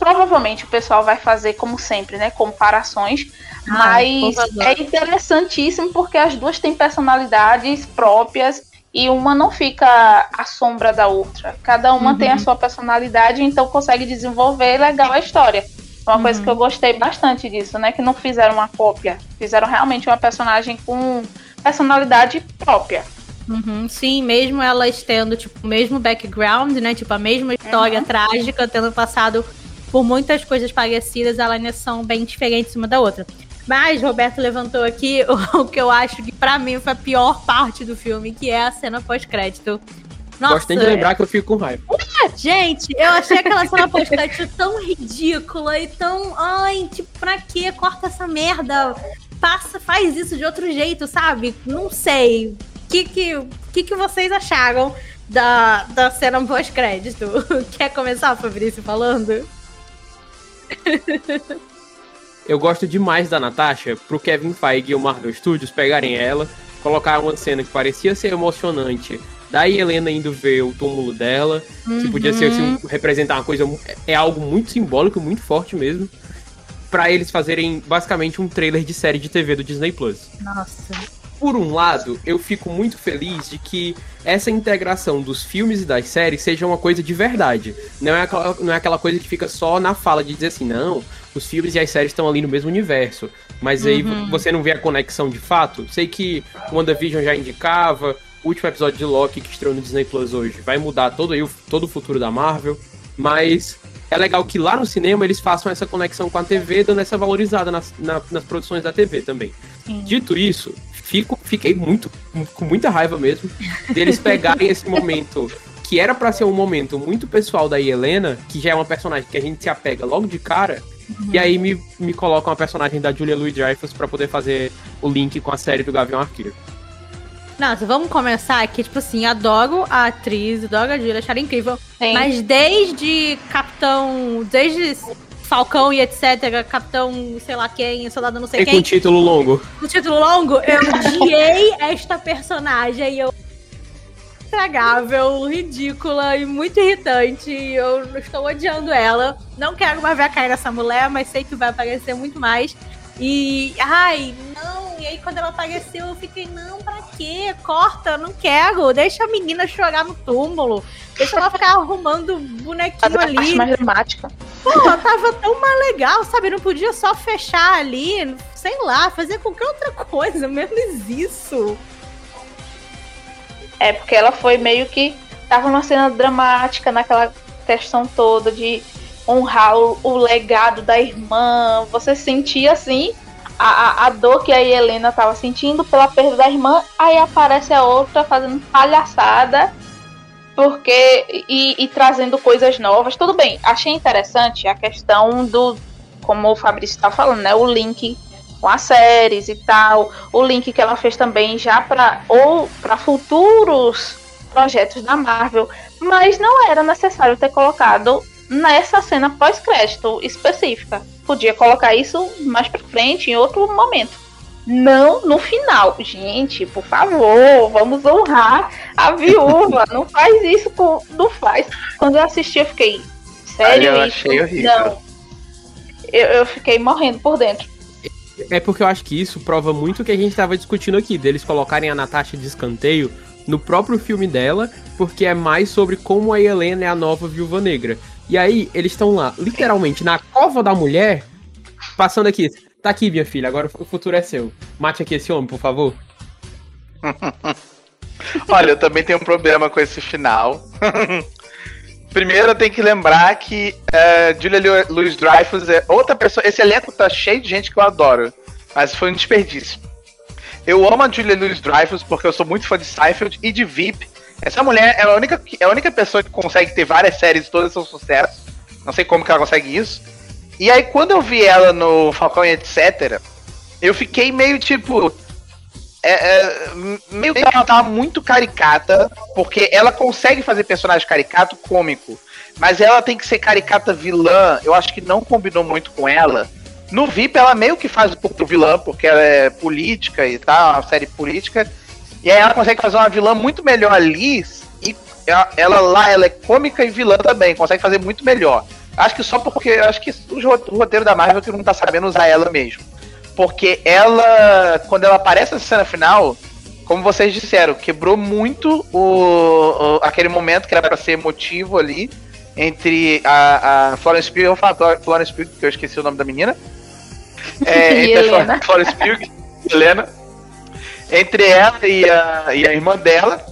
Provavelmente o pessoal vai fazer, como sempre, né, comparações, ah, mas é interessantíssimo porque as duas têm personalidades próprias e uma não fica à sombra da outra. Cada uma uhum. tem a uhum. sua personalidade, então consegue desenvolver legal a história. Uma uhum. coisa que eu gostei bastante disso, né? Que não fizeram uma cópia, fizeram realmente uma personagem com personalidade própria. Uhum, sim, mesmo elas tendo, tipo, o mesmo background, né? Tipo, a mesma história uhum. trágica, tendo passado por muitas coisas parecidas, elas são bem diferentes uma da outra. Mas Roberto levantou aqui o, que eu acho que para mim foi a pior parte do filme, que é a cena pós-crédito. Nossa. Gosto de lembrar que eu fico com raiva. Gente, eu achei aquela cena pós-crédito tão ridícula e tão. Ai, tipo, pra que corta essa merda? Passa, faz isso de outro jeito, sabe? Não sei. O que, que, que, que vocês acharam da, da cena pós-crédito. Quer começar, Fabrício, falando? Eu gosto demais da Natasha pro Kevin Feige e o Marvel Studios pegarem ela, colocar uma cena que parecia ser emocionante, daí Helena indo ver o túmulo dela, uhum. que podia ser assim, representar uma coisa, é algo muito simbólico, muito forte mesmo, para eles fazerem basicamente um trailer de série de TV do Disney Plus. Nossa por um lado, eu fico muito feliz de que essa integração dos filmes e das séries seja uma coisa de verdade. Não é aquela, não é aquela coisa que fica só na fala de dizer assim, não, os filmes e as séries estão ali no mesmo universo. Mas aí uhum. você não vê a conexão de fato. Sei que o WandaVision já indicava, o último episódio de Loki que estreou no Disney Plus hoje vai mudar todo, aí, todo o futuro da Marvel. Mas é legal que lá no cinema eles façam essa conexão com a TV, dando essa valorizada nas, na, nas produções da TV também. Sim. Dito isso, fico, fiquei muito, com muita raiva mesmo, deles pegarem esse momento que era para ser um momento muito pessoal da Helena, que já é uma personagem que a gente se apega logo de cara, uhum. e aí me, me colocam a personagem da Julia Louis-Dreyfus para poder fazer o link com a série do Gavião Arqueiro. Nossa, vamos começar aqui, tipo assim, adoro a atriz, adoro a Julia, acharam incrível. Sim. Mas desde Capitão. Desde Falcão e etc., Capitão, sei lá quem, soldado não sei e quem. com título longo. Com título longo, eu odiei esta personagem. Eu estragável, ridícula e muito irritante. Eu estou odiando ela. Não quero mais ver a cara dessa mulher, mas sei que vai aparecer muito mais. E, ai, não. E aí, quando ela apareceu, eu fiquei, não, pra quê? Corta, não quero. Deixa a menina chorar no túmulo. Deixa ela ficar arrumando bonequinho ali. Parte mais dramática. Pô, tava tão mais legal, sabe? Não podia só fechar ali, sei lá, fazer qualquer outra coisa, menos isso. É, porque ela foi meio que. Tava numa cena dramática naquela questão toda de honrar o, o legado da irmã. Você sentia assim a, a, a, dor que a Helena tava sentindo pela perda da irmã, aí aparece a outra fazendo palhaçada porque e, e, trazendo coisas novas. Tudo bem, achei interessante a questão do, como o Fabrício está falando, né, o link com as séries e tal, o link que ela fez também já para ou para futuros projetos da Marvel, mas não era necessário ter colocado nessa cena pós-crédito específica. Podia colocar isso mais para frente em outro momento. Não no final. Gente, por favor, vamos honrar a viúva. não faz isso com. Não faz. Quando eu assisti, eu fiquei. Sério? eu achei horrível. Não. Eu, eu fiquei morrendo por dentro. É porque eu acho que isso prova muito o que a gente estava discutindo aqui, deles colocarem a Natasha de escanteio no próprio filme dela, porque é mais sobre como a Helena é a nova viúva negra. E aí, eles estão lá, literalmente, na cova da mulher, passando aqui. Tá aqui, minha filha, agora o futuro é seu. Mate aqui esse homem, por favor. Olha, eu também tenho um problema com esse final. Primeiro, eu tenho que lembrar que uh, Julia Louis Dreyfus é outra pessoa. Esse elenco tá cheio de gente que eu adoro, mas foi um desperdício. Eu amo a Julia Louis Dreyfus porque eu sou muito fã de Seinfeld e de VIP. Essa mulher é a única, é a única pessoa que consegue ter várias séries e todas são sucesso. Não sei como que ela consegue isso. E aí, quando eu vi ela no Falcão e etc., eu fiquei meio tipo. É, é, meio que ela tava muito caricata, porque ela consegue fazer personagem caricato cômico, mas ela tem que ser caricata vilã. Eu acho que não combinou muito com ela. No VIP, ela meio que faz um pouco vilã, porque ela é política e tal, uma série política. E aí ela consegue fazer uma vilã muito melhor ali. E ela, lá, ela é cômica e vilã também, consegue fazer muito melhor. Acho que só porque. Acho que o roteiro da Marvel que não tá sabendo usar ela mesmo. Porque ela, quando ela aparece na cena final, como vocês disseram, quebrou muito o, o aquele momento que era para ser emotivo ali entre a, a Florence Pugh, eu falar Florence Pugh, porque eu esqueci o nome da menina. É, entre a Florence Pugh e Helena. Entre ela e a, e a irmã dela.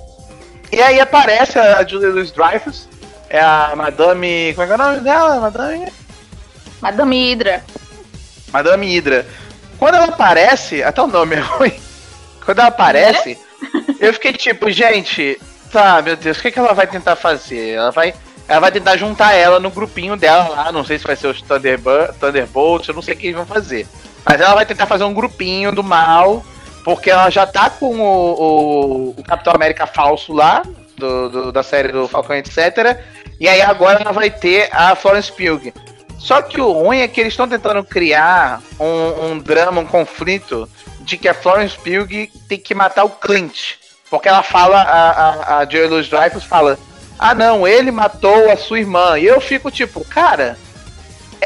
E aí aparece a Julia Louis Dreyfus é a Madame. Como é que é o nome dela? Madame. Madame Hydra. Madame Hydra. Quando ela aparece, até o nome é ruim. Quando ela aparece, é? eu fiquei tipo, gente, tá, meu Deus, o que, que ela vai tentar fazer? Ela vai. Ela vai tentar juntar ela no grupinho dela lá. Não sei se vai ser os Thunderbolts, eu não sei o que eles vão fazer. Mas ela vai tentar fazer um grupinho do mal. Porque ela já tá com o, o, o Capitão América falso lá, do, do, da série do Falcão, etc. E aí agora ela vai ter a Florence Pugh. Só que o ruim é que eles estão tentando criar um, um, drama, um conflito de que a Florence Pugh tem que matar o Clint. Porque ela fala, a, a, a Joey Louis Dreyfus fala, ah não, ele matou a sua irmã. E eu fico tipo, cara,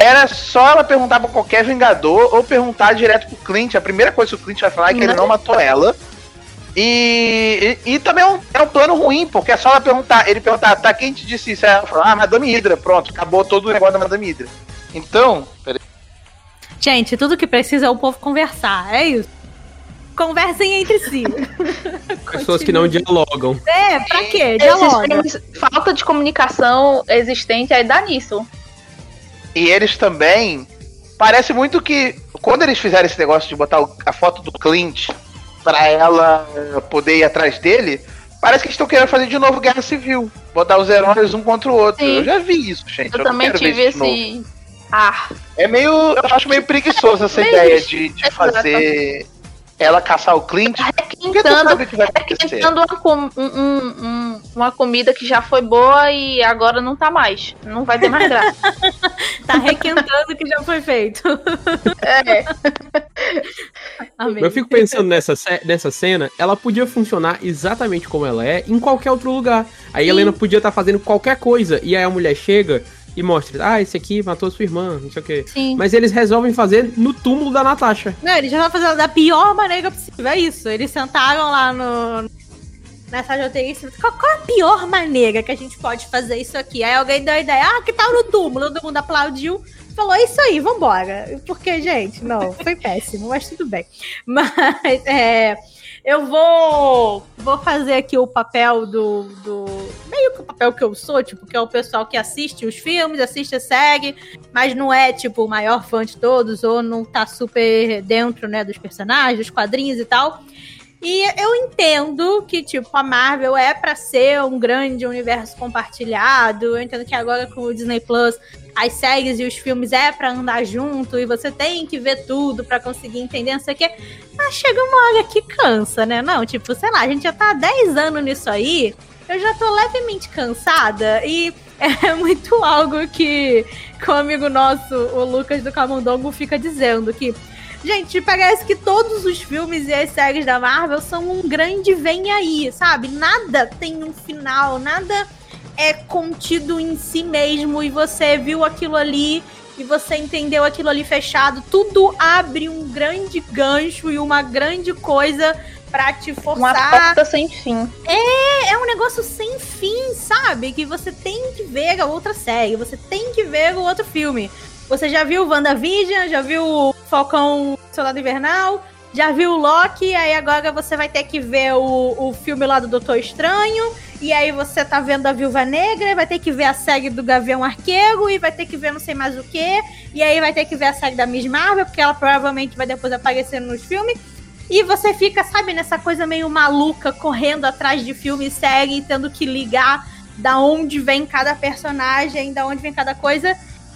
era só ela perguntar pra qualquer Vingador ou perguntar direto pro Clint. A primeira coisa que o Clint vai falar é que não. ele não matou ela. E, e, e, também é um, é um, plano ruim, porque é só ela perguntar, ele perguntar, tá, quem te disse isso? Ela falou, ah, Madame Hydra, pronto, acabou todo o negócio da Madame Hydra. Então. Peraí. Gente, tudo que precisa é o povo conversar, é isso. Conversem entre si. Pessoas que não dialogam. É, pra quê? Dialoga. Falta de comunicação existente aí dá nisso. E eles também. Parece muito que quando eles fizeram esse negócio de botar a foto do Clint para ela poder ir atrás dele, parece que estão querendo fazer de novo Guerra Civil. Botar os heróis um contra o outro. Sim. Eu já vi isso, gente. Eu, eu também tive esse. Ah. É meio. Eu acho meio preguiçoso essa ideia de, de fazer ela caçar o Clint. Requentando, requentando uma, com, um, um, uma comida que já foi boa e agora não tá mais. Não vai ter mais graça. tá requentando o que já foi feito. É. Eu fico pensando nessa, nessa cena, ela podia funcionar exatamente como ela é em qualquer outro lugar. Aí a Helena podia estar tá fazendo qualquer coisa e aí a mulher chega e mostra, ah, esse aqui matou sua irmã, não sei o quê. Sim. Mas eles resolvem fazer no túmulo da Natasha. Não, eles já estão fazendo da pior maneira possível. É isso. Eles sentaram lá no. Nessa roteirista. Qual, qual é a pior maneira que a gente pode fazer isso aqui? Aí alguém deu a ideia, ah, que tal no túmulo? Todo mundo aplaudiu falou isso aí, vambora. Porque, gente, não, foi péssimo, mas tudo bem. Mas é, eu vou, vou fazer aqui o papel do, do. Meio que o papel que eu sou, tipo, que é o pessoal que assiste os filmes, assiste série, mas não é, tipo, o maior fã de todos, ou não tá super dentro, né, dos personagens, dos quadrinhos e tal. E eu entendo que, tipo, a Marvel é para ser um grande universo compartilhado. Eu entendo que agora com o Disney Plus, as séries e os filmes é para andar junto e você tem que ver tudo para conseguir entender, não sei o quê. Mas chega uma hora que cansa, né? Não, tipo, sei lá, a gente já tá há 10 anos nisso aí. Eu já tô levemente cansada e é muito algo que, que o amigo nosso, o Lucas do Camundongo, fica dizendo que Gente, parece que todos os filmes e as séries da Marvel são um grande vem aí, sabe? Nada tem um final, nada é contido em si mesmo e você viu aquilo ali e você entendeu aquilo ali fechado. Tudo abre um grande gancho e uma grande coisa pra te forçar. Uma porta sem fim. É, é um negócio sem fim, sabe? Que você tem que ver a outra série, você tem que ver o outro filme. Você já viu WandaVision, já viu Falcão Soldado Invernal, já viu o Loki, aí agora você vai ter que ver o, o filme lá do Doutor Estranho, e aí você tá vendo a Viúva Negra, vai ter que ver a série do Gavião Arqueiro, e vai ter que ver não sei mais o que, e aí vai ter que ver a série da Miss Marvel, porque ela provavelmente vai depois aparecer nos filmes. E você fica, sabe, nessa coisa meio maluca, correndo atrás de filme e série, tendo que ligar da onde vem cada personagem, da onde vem cada coisa.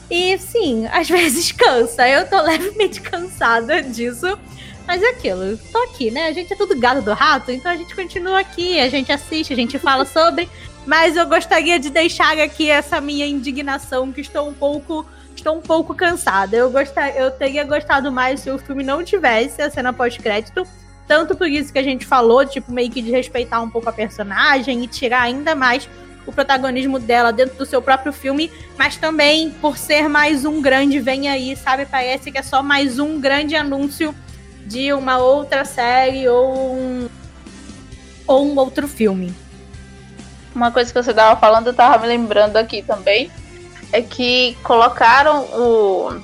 E sim, às vezes cansa. Eu tô levemente cansada disso. Mas é aquilo, tô aqui, né? A gente é tudo gado do rato, então a gente continua aqui, a gente assiste, a gente fala sobre. Mas eu gostaria de deixar aqui essa minha indignação, que estou um pouco. Estou um pouco cansada. Eu, gostar, eu teria gostado mais se o filme não tivesse a cena pós-crédito. Tanto por isso que a gente falou, tipo, meio que de respeitar um pouco a personagem e tirar ainda mais o protagonismo dela dentro do seu próprio filme, mas também por ser mais um grande vem aí, sabe? Parece que é só mais um grande anúncio de uma outra série ou um, ou um outro filme. Uma coisa que você estava falando, eu tava me lembrando aqui também, é que colocaram o,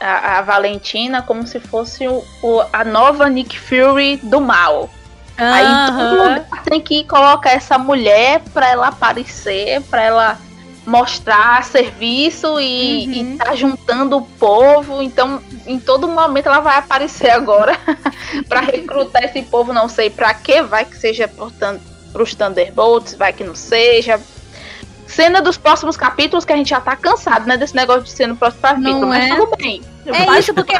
a, a Valentina como se fosse o, o, a nova Nick Fury do mal. Uhum. Aí todo lugar tem que colocar essa mulher pra ela aparecer, pra ela mostrar serviço e, uhum. e tá juntando o povo. Então, em todo momento ela vai aparecer agora para recrutar esse povo. Não sei para que, vai que seja para os Thunderbolts, vai que não seja. Cena dos próximos capítulos que a gente já tá cansado, né? Desse negócio de ser no próximo capítulo, não mas é? tudo bem. É isso, porque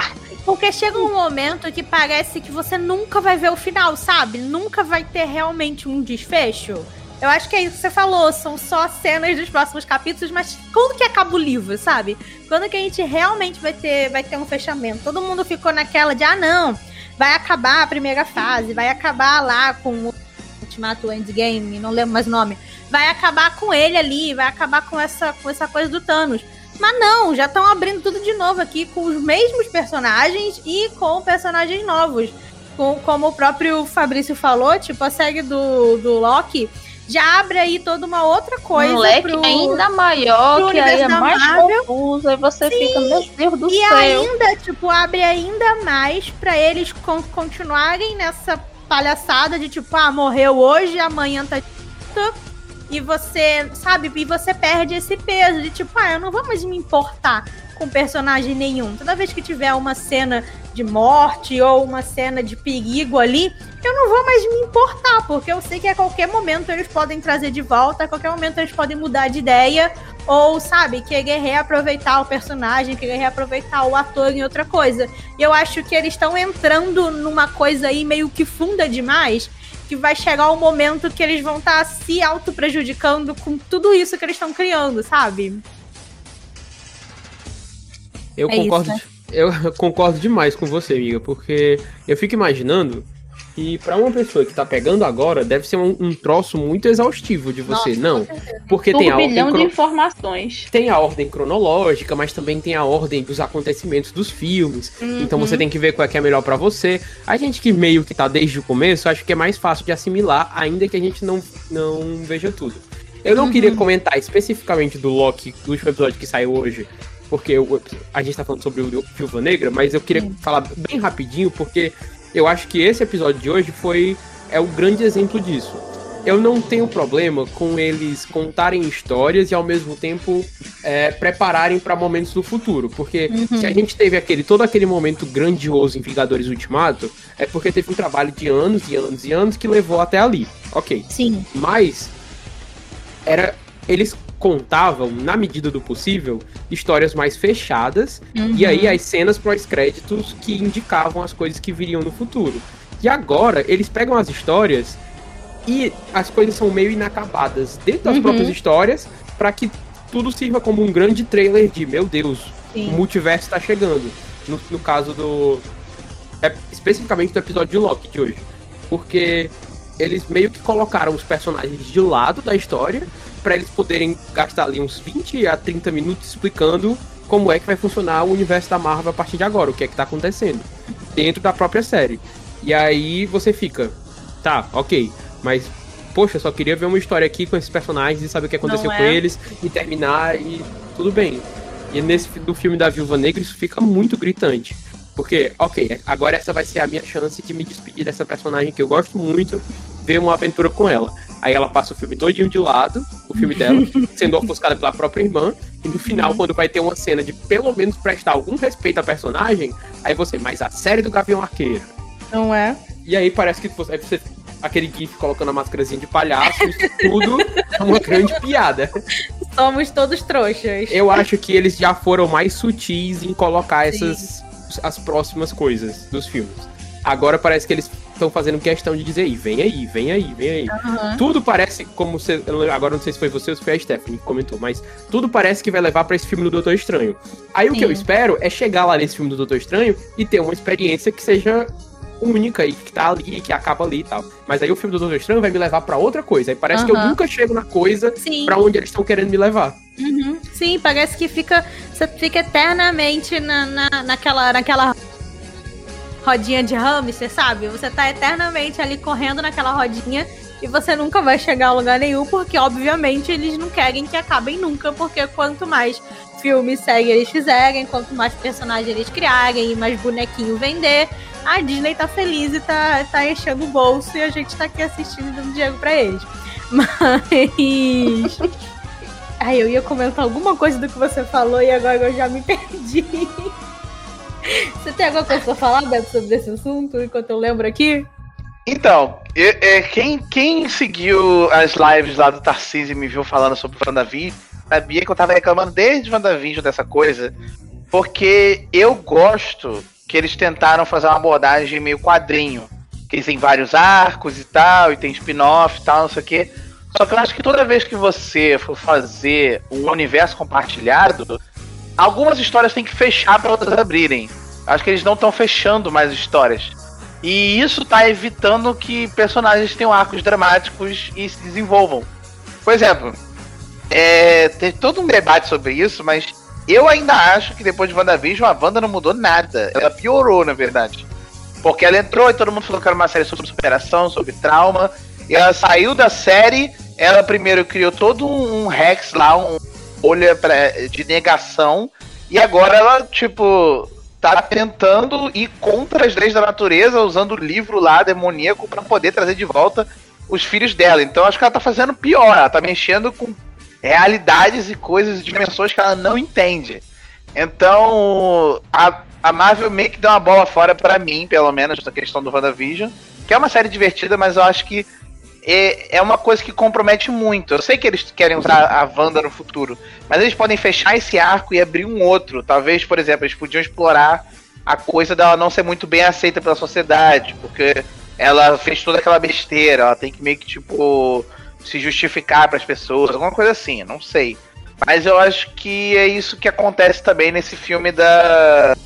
porque chega um momento que parece que você nunca vai ver o final, sabe? Nunca vai ter realmente um desfecho. Eu acho que é isso que você falou, são só cenas dos próximos capítulos, mas quando que acaba o livro, sabe? Quando que a gente realmente vai ter, vai ter um fechamento? Todo mundo ficou naquela de, ah, não, vai acabar a primeira fase, vai acabar lá com o Ultimato Endgame, não lembro mais o nome. Vai acabar com ele ali, vai acabar com essa, com essa coisa do Thanos. Mas não, já estão abrindo tudo de novo aqui com os mesmos personagens e com personagens novos. Com, como o próprio Fabrício falou, tipo, a série do, do Loki já abre aí toda uma outra coisa. Um leque pro, ainda maior, que aí é mais Marvel. confuso, aí você Sim. fica, meu Deus do e céu. E ainda, tipo, abre ainda mais para eles con continuarem nessa palhaçada de tipo, ah, morreu hoje, amanhã tá. E você, sabe, e você perde esse peso de tipo, ah, eu não vou mais me importar com personagem nenhum. Toda vez que tiver uma cena de morte ou uma cena de perigo ali, eu não vou mais me importar, porque eu sei que a qualquer momento eles podem trazer de volta, a qualquer momento eles podem mudar de ideia, ou, sabe, querer reaproveitar o personagem, querer reaproveitar o ator em outra coisa. E eu acho que eles estão entrando numa coisa aí meio que funda demais, que vai chegar o um momento que eles vão estar tá se auto-prejudicando com tudo isso que eles estão criando, sabe? Eu é concordo. Isso, né? Eu concordo demais com você, amiga, porque eu fico imaginando e para uma pessoa que tá pegando agora, deve ser um, um troço muito exaustivo de você. Nossa, não, porque tem a ordem de informações. Tem a ordem cronológica, mas também tem a ordem dos acontecimentos dos filmes. Uhum. Então você tem que ver qual é que é melhor para você. A gente que meio que tá desde o começo, acho que é mais fácil de assimilar, ainda que a gente não, não veja tudo. Eu não uhum. queria comentar especificamente do Loki, do último episódio que saiu hoje, porque eu, a gente tá falando sobre o Viúva Negra, mas eu queria uhum. falar bem rapidinho, porque eu acho que esse episódio de hoje foi é o grande exemplo disso. Eu não tenho problema com eles contarem histórias e ao mesmo tempo é, prepararem para momentos do futuro, porque uhum. se a gente teve aquele todo aquele momento grandioso em Vingadores Ultimato, é porque teve um trabalho de anos e anos e anos que levou até ali. Ok. Sim. Mas era eles contavam, na medida do possível, histórias mais fechadas, uhum. e aí as cenas pós-créditos que indicavam as coisas que viriam no futuro. E agora, eles pegam as histórias e as coisas são meio inacabadas dentro das uhum. próprias histórias, para que tudo sirva como um grande trailer de, meu Deus, Sim. o multiverso está chegando. No, no, caso do. É, especificamente do episódio de Loki de hoje. Porque eles meio que colocaram os personagens de lado da história para eles poderem gastar ali uns 20 a 30 minutos explicando como é que vai funcionar o universo da Marvel a partir de agora, o que é que tá acontecendo dentro da própria série. E aí você fica, tá, ok, mas poxa, só queria ver uma história aqui com esses personagens e saber o que aconteceu é. com eles e terminar e tudo bem. E nesse do filme da Viúva Negra isso fica muito gritante. Porque, ok, agora essa vai ser a minha chance de me despedir dessa personagem que eu gosto muito, ver uma aventura com ela. Aí ela passa o filme todinho de lado, o filme dela, sendo ofuscada pela própria irmã. E no final, quando vai ter uma cena de pelo menos prestar algum respeito à personagem, aí você, mas a série do Gavião Arqueiro. Não é? E aí parece que você, você aquele gif colocando a máscarazinha de palhaço, isso tudo é uma grande piada. Somos todos trouxas. Eu acho que eles já foram mais sutis em colocar Sim. essas as próximas coisas dos filmes. Agora parece que eles estão fazendo questão de dizer aí, vem aí, vem aí, vem aí. Uhum. Tudo parece, como você. Agora não sei se foi você ou se foi a Stephanie que comentou, mas tudo parece que vai levar para esse filme do Doutor Estranho. Aí Sim. o que eu espero é chegar lá nesse filme do Doutor Estranho e ter uma experiência que seja única e que tá ali, que acaba ali e tal. Mas aí o filme do Doutor Estranho vai me levar para outra coisa. Aí parece uhum. que eu nunca chego na coisa para onde eles estão querendo me levar. Uhum. Sim, parece que fica. Você fica eternamente na, na, naquela, naquela rodinha de hamster, sabe? Você tá eternamente ali correndo naquela rodinha e você nunca vai chegar a lugar nenhum, porque obviamente eles não querem que acabem nunca, porque quanto mais filmes, séries eles fizerem, quanto mais personagens eles criarem e mais bonequinho vender, a Disney tá feliz e tá, tá enchendo o bolso e a gente tá aqui assistindo e dando dinheiro pra eles. Mas. Ai, eu ia comentar alguma coisa do que você falou e agora eu já me perdi. Você tem alguma coisa pra falar, Beto, sobre esse assunto, enquanto eu lembro aqui? Então, eu, é, quem, quem seguiu as lives lá do Tarcísio e me viu falando sobre WandaVision, sabia que eu tava reclamando desde WandaVision dessa coisa, porque eu gosto que eles tentaram fazer uma abordagem meio quadrinho, que têm vários arcos e tal, e tem spin-off e tal, não sei o quê. Só que eu acho que toda vez que você for fazer um universo compartilhado, algumas histórias têm que fechar para outras abrirem. Acho que eles não estão fechando mais histórias. E isso tá evitando que personagens tenham arcos dramáticos e se desenvolvam. Por exemplo, é, todo um debate sobre isso, mas eu ainda acho que depois de WandaVision a Wanda não mudou nada. Ela piorou, na verdade. Porque ela entrou e todo mundo falou que era uma série sobre superação, sobre trauma. E ela saiu da série, ela primeiro criou todo um Rex lá, um olha pra, de negação. E agora ela, tipo, tá tentando ir contra as leis da natureza, usando o livro lá demoníaco para poder trazer de volta os filhos dela. Então acho que ela tá fazendo pior, ela tá mexendo com realidades e coisas dimensões que ela não entende. Então, a, a Marvel meio que deu uma bola fora para mim, pelo menos, essa questão do WandaVision, que é uma série divertida, mas eu acho que é, é uma coisa que compromete muito. Eu sei que eles querem usar a Wanda no futuro, mas eles podem fechar esse arco e abrir um outro. Talvez, por exemplo, eles podiam explorar a coisa dela não ser muito bem aceita pela sociedade, porque ela fez toda aquela besteira, ela tem que meio que, tipo, se justificar para as pessoas, alguma coisa assim, não sei. Mas eu acho que é isso que acontece também nesse filme da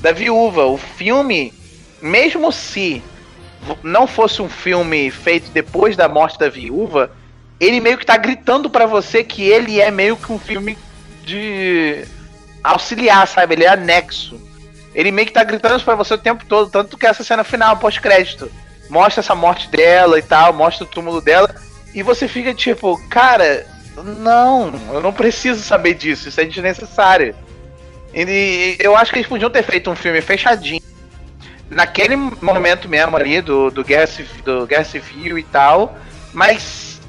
da viúva. O filme, mesmo se não fosse um filme feito depois da morte da viúva, ele meio que tá gritando para você que ele é meio que um filme de auxiliar, sabe? Ele é anexo. Ele meio que tá gritando para você o tempo todo, tanto que essa cena final, pós-crédito, mostra essa morte dela e tal, mostra o túmulo dela. E você fica tipo, cara, não, eu não preciso saber disso, isso é desnecessário. E eu acho que eles podiam ter feito um filme fechadinho. Naquele momento mesmo ali do, do, Guerra, Civil, do Guerra Civil e tal. Mas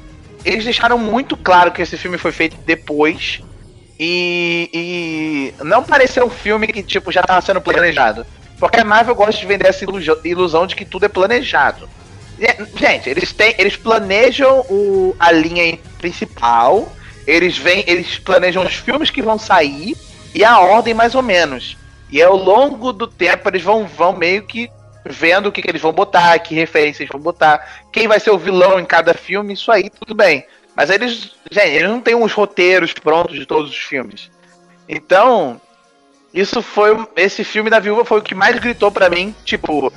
eles deixaram muito claro que esse filme foi feito depois. E, e não pareceu um filme que tipo já estava sendo planejado. Porque a Marvel gosta de vender essa ilusão de que tudo é planejado. Gente, eles têm, eles planejam o, a linha principal, eles vêm, eles planejam os filmes que vão sair e a ordem mais ou menos. E ao longo do tempo eles vão, vão meio que vendo o que, que eles vão botar, que referências vão botar, quem vai ser o vilão em cada filme, isso aí tudo bem. Mas eles, gente, eles não têm uns roteiros prontos de todos os filmes. Então, isso foi esse filme da Viúva foi o que mais gritou para mim, tipo,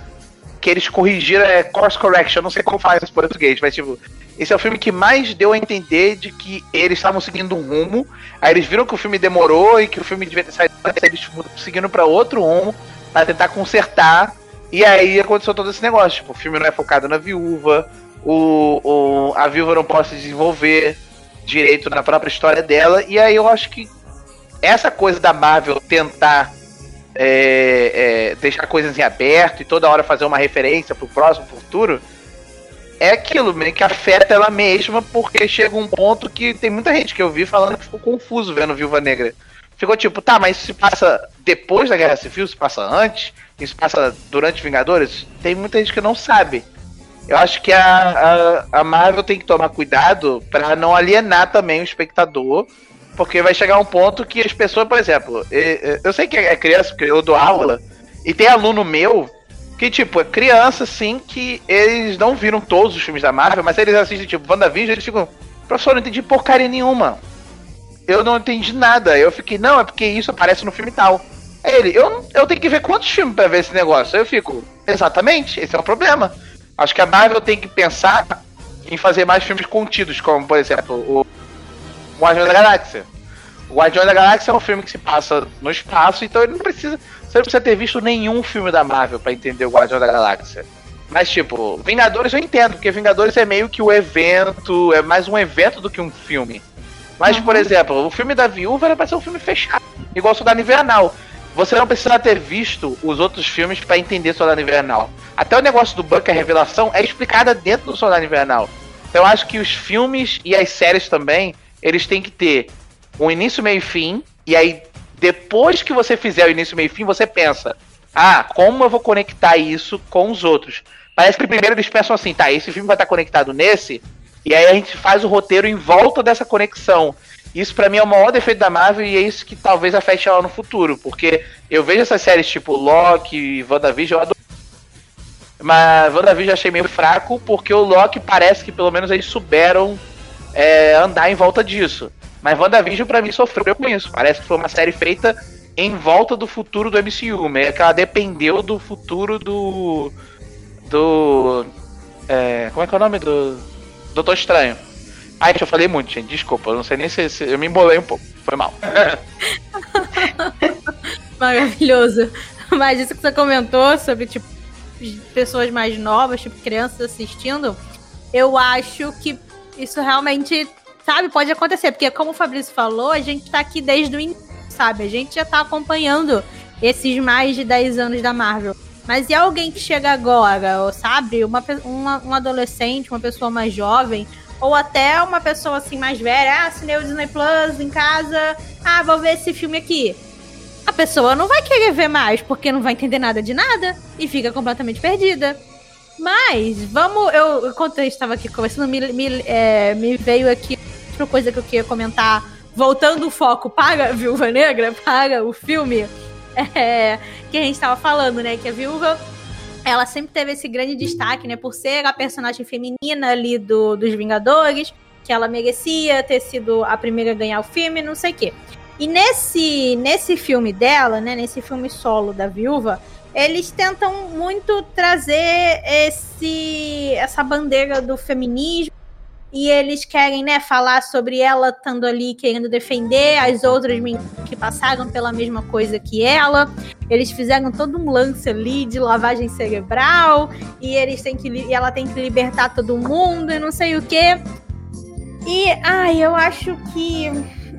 que eles corrigiram é course correction, não sei como faz em português, mas tipo, esse é o filme que mais deu a entender de que eles estavam seguindo um rumo. Aí eles viram que o filme demorou e que o filme devia ter saído, eles seguindo para outro rumo para tentar consertar. E aí aconteceu todo esse negócio, tipo, o filme não é focado na viúva, o, o a viúva não pode se desenvolver direito na própria história dela. E aí eu acho que essa coisa da Marvel tentar é, é, deixar coisas em aberto e toda hora fazer uma referência pro próximo futuro, é aquilo, meio que afeta ela mesma, porque chega um ponto que tem muita gente que eu vi falando que ficou confuso vendo Viúva Negra. Ficou tipo, tá, mas isso se passa depois da Guerra Civil, se passa antes, isso passa durante Vingadores? Tem muita gente que não sabe. Eu acho que a, a, a Marvel tem que tomar cuidado para não alienar também o espectador porque vai chegar um ponto que as pessoas, por exemplo, eu sei que é criança, porque eu dou aula, e tem aluno meu que, tipo, é criança, assim, que eles não viram todos os filmes da Marvel, mas eles assistem, tipo, WandaVision, eles ficam, professor, não entendi porcaria nenhuma. Eu não entendi nada. Eu fiquei, não, é porque isso aparece no filme tal. Aí ele, eu, eu tenho que ver quantos filmes pra ver esse negócio. Aí eu fico, exatamente, esse é o problema. Acho que a Marvel tem que pensar em fazer mais filmes contidos, como, por exemplo, o Guardiões da Galáxia. O Guardiões da Galáxia é um filme que se passa no espaço, então ele não precisa. Você não precisa ter visto nenhum filme da Marvel para entender o Guardiões da Galáxia. Mas, tipo, Vingadores eu entendo, porque Vingadores é meio que o evento, é mais um evento do que um filme. Mas, uhum. por exemplo, o filme da Viúva era pra ser um filme fechado, igual o Soldado Invernal. Você não precisa ter visto os outros filmes para entender Soldado Invernal. Até o negócio do Buck, a revelação, é explicada dentro do Soldado Invernal. Então eu acho que os filmes e as séries também eles têm que ter um início, meio e fim, e aí depois que você fizer o início, meio e fim, você pensa: ah, como eu vou conectar isso com os outros? Parece que primeiro eles pensam assim, tá, esse filme vai estar conectado nesse, e aí a gente faz o roteiro em volta dessa conexão. Isso para mim é o maior defeito da Marvel e é isso que talvez afete ela no futuro, porque eu vejo essas séries tipo Loki e WandaVision, eu adoro. Mas WandaVision eu achei meio fraco, porque o Loki parece que pelo menos eles souberam é, andar em volta disso. Mas WandaVision pra mim sofreu com isso. Parece que foi uma série feita em volta do futuro do MCU. Meio que ela dependeu do futuro do. Do. É, como é que é o nome do. Doutor Estranho. Ai, eu falei muito, gente. Desculpa, eu não sei nem se, se eu me embolei um pouco. Foi mal. Maravilhoso. Mas isso que você comentou sobre, tipo, pessoas mais novas, tipo, crianças assistindo, eu acho que isso realmente, sabe, pode acontecer. Porque, como o Fabrício falou, a gente tá aqui desde o início, sabe? A gente já tá acompanhando esses mais de 10 anos da Marvel. Mas e alguém que chega agora, sabe? Uma, uma, um adolescente, uma pessoa mais jovem, ou até uma pessoa assim mais velha, ah, assinei o Disney Plus em casa, ah, vou ver esse filme aqui. A pessoa não vai querer ver mais, porque não vai entender nada de nada e fica completamente perdida. Mas, vamos. Eu, enquanto eu estava aqui conversando, me, me, é, me veio aqui outra coisa que eu queria comentar. Voltando o foco para a Viúva Negra, para o filme é, que a gente estava falando, né? Que a Viúva ela sempre teve esse grande destaque, né? Por ser a personagem feminina ali do, dos Vingadores, que ela merecia ter sido a primeira a ganhar o filme, não sei o quê. E nesse, nesse filme dela, né? Nesse filme solo da Viúva, eles tentam muito trazer esse essa bandeira do feminismo e eles querem, né, falar sobre ela estando ali querendo defender as outras meninas que passaram pela mesma coisa que ela. Eles fizeram todo um lance ali de lavagem cerebral e eles têm que e ela tem que libertar todo mundo e não sei o quê. E ai, eu acho que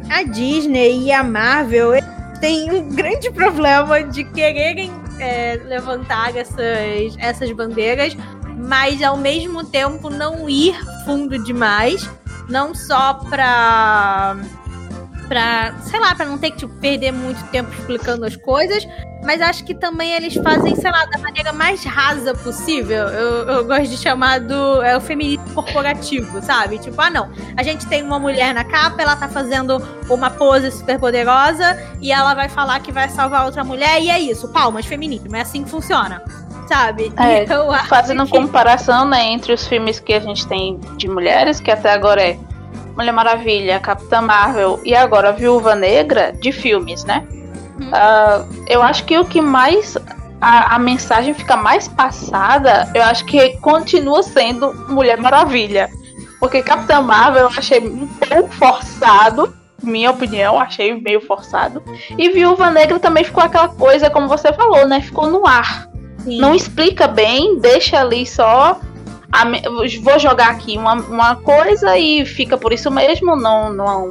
a Disney e a Marvel têm um grande problema de quererem é, levantar essas, essas bandeiras, mas ao mesmo tempo não ir fundo demais, não só pra pra, sei lá, para não ter que tipo, perder muito tempo explicando as coisas, mas acho que também eles fazem, sei lá, da maneira mais rasa possível. Eu, eu gosto de chamar do é o feminismo corporativo, sabe? Tipo, ah, não, a gente tem uma mulher na capa, ela tá fazendo uma pose super poderosa e ela vai falar que vai salvar outra mulher e é isso, palmas, feminismo, é assim que funciona sabe? É, fazendo que... comparação, né, entre os filmes que a gente tem de mulheres, que até agora é Mulher Maravilha, Capitã Marvel e agora Viúva Negra, de filmes, né? Uhum. Uh, eu acho que o que mais. A, a, mensagem fica mais passada, eu acho que continua sendo Mulher Maravilha. Porque Capitã Marvel eu achei um pouco forçado, minha opinião, achei meio forçado. E Viúva Negra também ficou aquela coisa, como você falou, né? Ficou no ar. Sim. Não explica bem, deixa ali só. A, vou jogar aqui uma, uma coisa e fica por isso mesmo, não, não,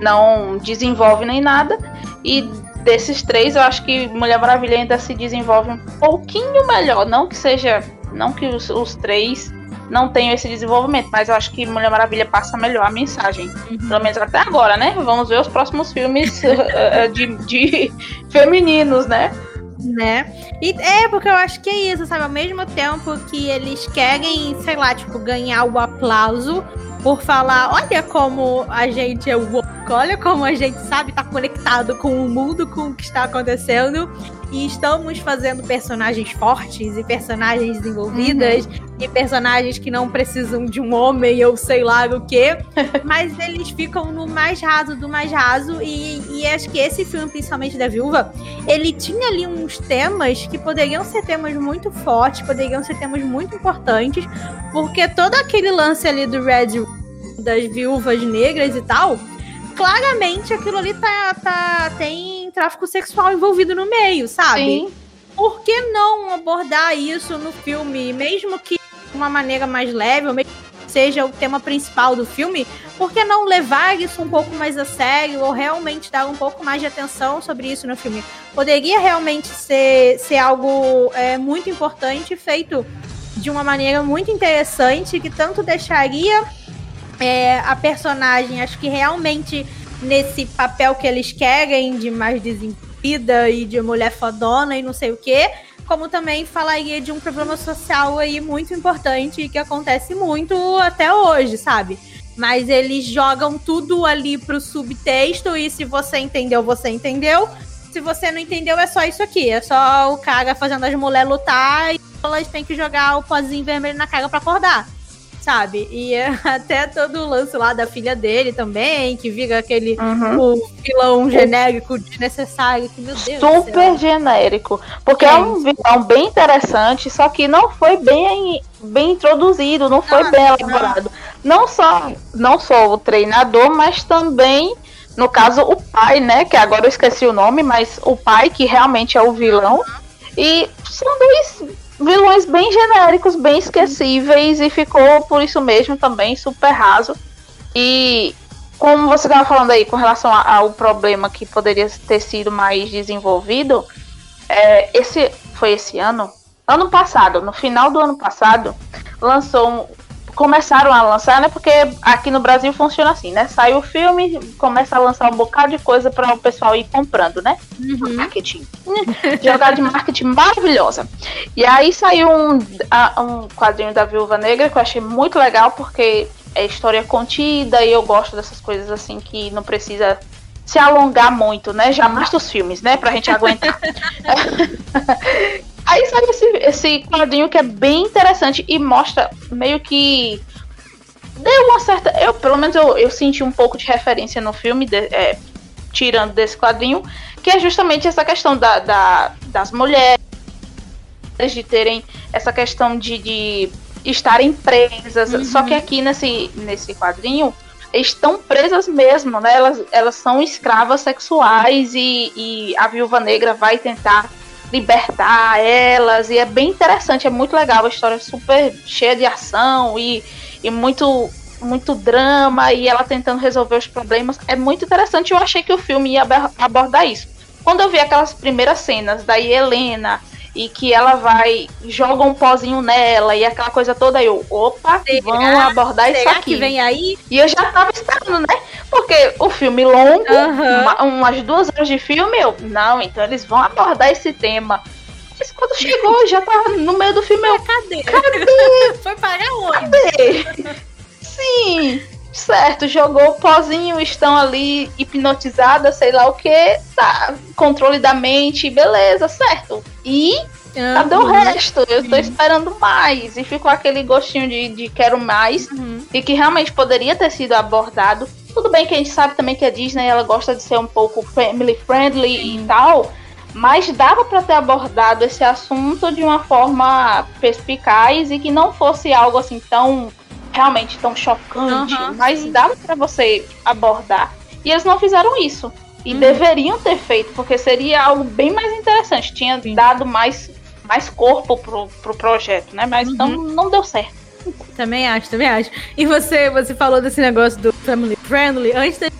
não desenvolve nem nada. E desses três, eu acho que Mulher Maravilha ainda se desenvolve um pouquinho melhor. Não que seja. Não que os, os três não tenham esse desenvolvimento, mas eu acho que Mulher Maravilha passa melhor a mensagem. Uhum. Pelo menos até agora, né? Vamos ver os próximos filmes eh, de, de femininos, né? Né? E é, porque eu acho que é isso, sabe? Ao mesmo tempo que eles querem, sei lá, tipo, ganhar o aplauso por falar, olha como a gente é woke, olha como a gente sabe tá conectado com o mundo, com o que está acontecendo. E estamos fazendo personagens fortes e personagens desenvolvidas uhum. e personagens que não precisam de um homem ou sei lá o que. mas eles ficam no mais raso do mais raso. E, e acho que esse filme, principalmente da Viúva, ele tinha ali uns temas que poderiam ser temas muito fortes, poderiam ser temas muito importantes, porque todo aquele lance ali do Red das viúvas negras e tal, claramente aquilo ali tá, tá, tem tráfico sexual envolvido no meio, sabe? Sim. Por que não abordar isso no filme, mesmo que de uma maneira mais leve, ou mesmo que seja o tema principal do filme? Por que não levar isso um pouco mais a sério, ou realmente dar um pouco mais de atenção sobre isso no filme? Poderia realmente ser, ser algo é, muito importante, feito de uma maneira muito interessante, que tanto deixaria é, a personagem, acho que realmente nesse papel que eles querem de mais desenvolvida e de mulher fodona e não sei o quê, como também falaria de um problema social aí muito importante que acontece muito até hoje, sabe? Mas eles jogam tudo ali pro subtexto e se você entendeu, você entendeu. Se você não entendeu, é só isso aqui. É só o cara fazendo as mulheres lutar e elas têm que jogar o pozinho vermelho na cara para acordar sabe? E é até todo o lance lá da filha dele também, que vira aquele uhum. o vilão genérico desnecessário, que meu Deus. Super genérico. Porque é. é. um vilão bem interessante, só que não foi bem, bem introduzido, não foi não, bem elaborado. Não. não só, não só o treinador, mas também. No caso, o pai, né? Que agora eu esqueci o nome, mas o pai, que realmente é o vilão. E são dois vilões bem genéricos, bem esquecíveis e ficou por isso mesmo também super raso. E como você estava falando aí com relação ao problema que poderia ter sido mais desenvolvido, é, esse foi esse ano, ano passado, no final do ano passado, lançou começaram a lançar, né? Porque aqui no Brasil funciona assim, né? Sai o filme, começa a lançar um bocado de coisa para o pessoal ir comprando, né? Uhum. Marketing. Jogada de marketing maravilhosa. E aí saiu um, um quadrinho da Viúva Negra que eu achei muito legal, porque é história contida e eu gosto dessas coisas assim que não precisa se alongar muito, né? Jamais dos filmes, né? Pra gente aguentar. Aí sai esse, esse quadrinho que é bem interessante e mostra meio que. Deu uma certa. Eu, pelo menos eu, eu senti um pouco de referência no filme, de, é, tirando desse quadrinho, que é justamente essa questão da, da das mulheres, de terem essa questão de, de estarem presas. Uhum. Só que aqui nesse, nesse quadrinho estão presas mesmo, né? Elas, elas são escravas sexuais e, e a viúva negra vai tentar libertar elas. E é bem interessante, é muito legal. A história é super cheia de ação e, e muito muito drama e ela tentando resolver os problemas. É muito interessante. Eu achei que o filme ia abordar isso. Quando eu vi aquelas primeiras cenas da Helena e que ela vai, joga um pozinho nela e aquela coisa toda, eu, opa, será, vão abordar isso aqui. que vem aí? E eu já tava esperando, né? Porque o filme longo, uhum. uma, umas duas horas de filme, eu, não, então eles vão abordar esse tema. Mas quando chegou, já tava no meio do filme, eu, cadê? Cadê? Foi para onde? Cadê? Sim, certo, jogou o pozinho, estão ali hipnotizadas, sei lá o que, tá, controle da mente, beleza, certo. E uhum. cadê o resto? Eu tô esperando mais. E ficou aquele gostinho de, de quero mais. Uhum. E que realmente poderia ter sido abordado. Tudo bem que a gente sabe também que a Disney ela gosta de ser um pouco family friendly e tal. Mas dava para ter abordado esse assunto de uma forma perspicaz e que não fosse algo assim tão realmente tão chocante, uhum, mas sim. dava para você abordar. E eles não fizeram isso. E uhum. deveriam ter feito, porque seria algo bem mais interessante. Tinha sim. dado mais, mais corpo pro, pro projeto, né? Mas então uhum. não, não deu certo. Também acho, também acho. E você, você falou desse negócio do family friendly. Antes de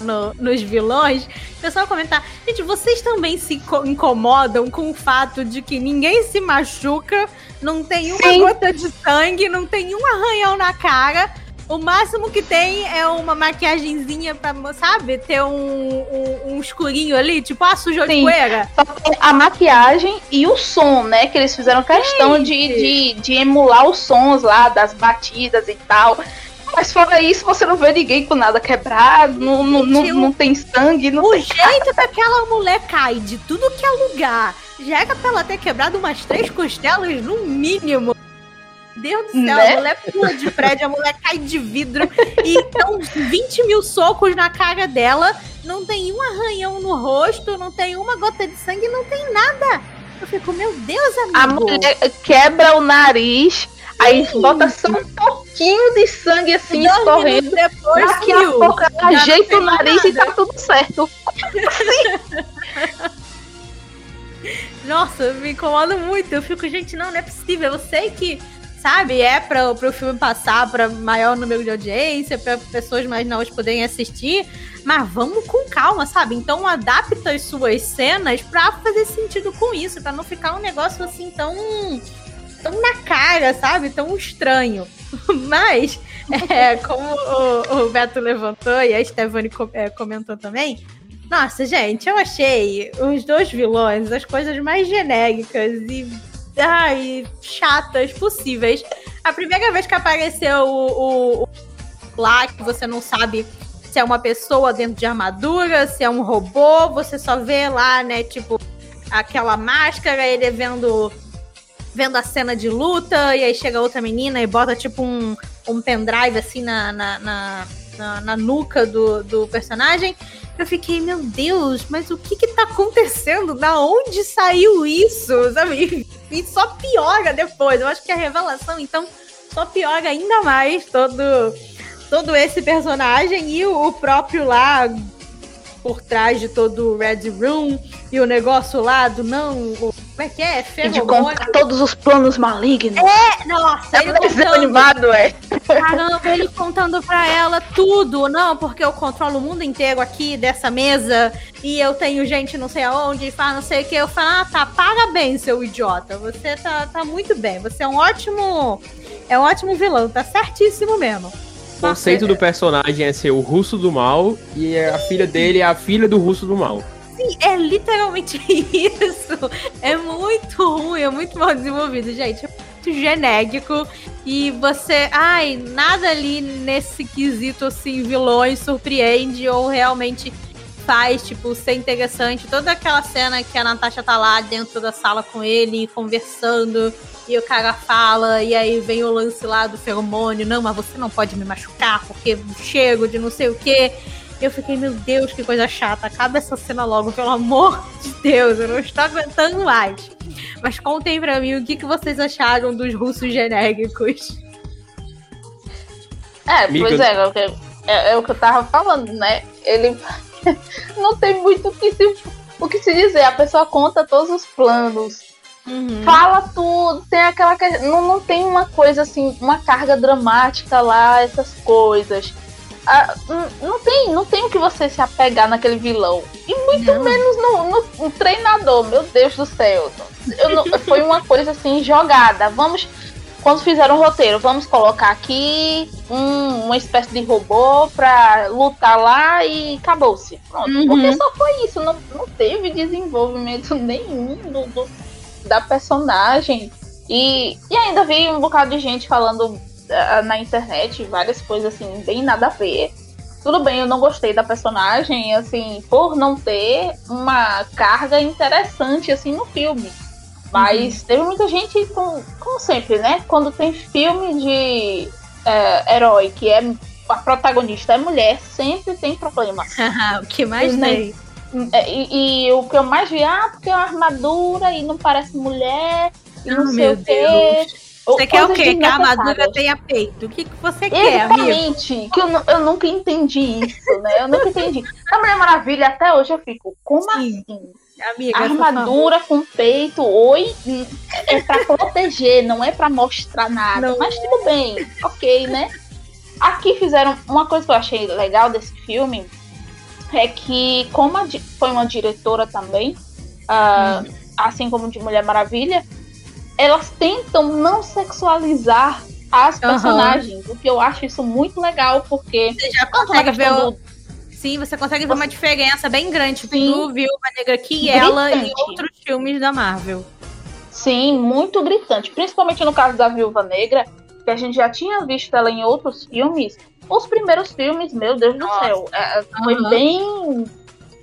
no, nos vilões, o pessoal comentar, gente, vocês também se incomodam com o fato de que ninguém se machuca, não tem uma Sim. gota de sangue, não tem um arranhão na cara. O máximo que tem é uma maquiagemzinha pra, sabe, ter um, um, um escurinho ali, tipo, ah, sujou Sim. de poeira. A maquiagem e o som, né? Que eles fizeram questão de, de, de emular os sons lá, das batidas e tal. Mas fora isso, você não vê ninguém com nada quebrado, não, não, não, não tem sangue, não o tem jeito daquela mulher cai de tudo que é lugar. Já era pra ela ter quebrado umas três costelas, no mínimo. Deus do céu, né? a mulher pula de prédio, a mulher cai de vidro e então 20 mil socos na cara dela, não tem um arranhão no rosto, não tem uma gota de sangue, não tem nada. Eu fico, meu Deus, amigo. A mulher quebra o nariz, Aí bota só um pouquinho de sangue assim Dois escorrendo. Depois, daqui a pouco ela ajeita o nariz nada. e tá tudo certo. Nossa, me incomoda muito. Eu fico, gente, não, não é possível. Eu sei que, sabe, é para o filme passar para maior número de audiência, para pessoas mais novas poderem assistir, mas vamos com calma, sabe? Então adapta as suas cenas para fazer sentido com isso, para não ficar um negócio assim tão tão na cara, sabe? Tão estranho. Mas, é, como o, o, Beto levantou e a Stephanie é, comentou também, nossa, gente, eu achei os dois vilões as coisas mais genéricas e ai, chatas possíveis. A primeira vez que apareceu o, o, o lá, que você não sabe se é uma pessoa dentro de armadura, se é um robô, você só vê lá, né, tipo, aquela máscara, ele vendo vendo a cena de luta, e aí chega outra menina e bota tipo um, um pendrive assim na, na, na, na, na nuca do, do personagem. Eu fiquei, meu Deus, mas o que que tá acontecendo? Da onde saiu isso? Sabe? E só piora depois. Eu acho que a revelação, então, só piora ainda mais todo, todo esse personagem e o próprio lá por trás de todo o Red Room e o negócio lá do não. O, como é que é? E de contar todos os planos malignos. É, nossa, é ele contando, animado, é. Caramba, ele contando pra ela tudo. Não, porque eu controlo o mundo inteiro aqui dessa mesa e eu tenho gente não sei aonde e fala não sei o que. Eu falo, ah, tá, parabéns, seu idiota. Você tá, tá muito bem. Você é um ótimo. É um ótimo vilão, tá certíssimo mesmo. O conceito do personagem é ser o russo do mal e a filha dele é a filha do russo do mal. Sim, é literalmente isso. É muito ruim, é muito mal desenvolvido, gente. É muito genérico. E você. Ai, nada ali nesse quesito assim, vilões surpreende ou realmente faz, tipo, ser interessante. Toda aquela cena que a Natasha tá lá dentro da sala com ele, conversando, e o cara fala, e aí vem o lance lá do feromônio, não, mas você não pode me machucar, porque chego de não sei o quê. Eu fiquei, meu Deus, que coisa chata. Acaba essa cena logo, pelo amor de Deus. Eu não estou aguentando mais. Mas contem pra mim o que, que vocês acharam dos russos genéricos. É, pois é, é, o que, é, é o que eu tava falando, né? Ele não tem muito o que se, o que se dizer. A pessoa conta todos os planos. Uhum. Fala tudo, tem aquela. Não, não tem uma coisa assim, uma carga dramática lá, essas coisas. Ah, não, tem, não tem o que você se apegar naquele vilão. E muito não. menos no, no, no, treinador, meu Deus do céu. Não, foi uma coisa assim, jogada. Vamos. Quando fizeram o roteiro, vamos colocar aqui um, uma espécie de robô pra lutar lá e acabou-se. Pronto. Uhum. Porque só foi isso. Não, não teve desenvolvimento nenhum do, do da personagem. E, e ainda vi um bocado de gente falando na internet, várias coisas assim, bem nada a ver. Tudo bem, eu não gostei da personagem, assim, por não ter uma carga interessante, assim, no filme. Mas uhum. teve muita gente, com, como sempre, né? Quando tem filme de uh, herói que é a protagonista é mulher, sempre tem problema. o que mais tem? É, e, e, o que eu mais vi, ah, porque é uma armadura e não parece mulher, e não oh, sei o quê. Você quer o quê? Que a armadura tenha peito. O que, que você quer, Exatamente. Que eu, eu nunca entendi isso, né? Eu nunca entendi. A Mulher Maravilha, até hoje eu fico, como Sim. assim? Amiga, armadura com peito, oi, é para proteger, não é para mostrar nada. Não. Mas tudo bem, ok, né? Aqui fizeram uma coisa que eu achei legal desse filme é que, como foi uma diretora também, uh, hum. assim como de Mulher Maravilha, elas tentam não sexualizar as personagens, uhum. o que eu acho isso muito legal, porque você já consegue ver o... do... Sim, você consegue ver uma diferença bem grande Sim. do Viúva Negra aqui e ela e outros filmes da Marvel. Sim, muito gritante, principalmente no caso da Viúva Negra, que a gente já tinha visto ela em outros filmes, os primeiros filmes, meu Deus do Nossa. céu, é, foi uhum. bem.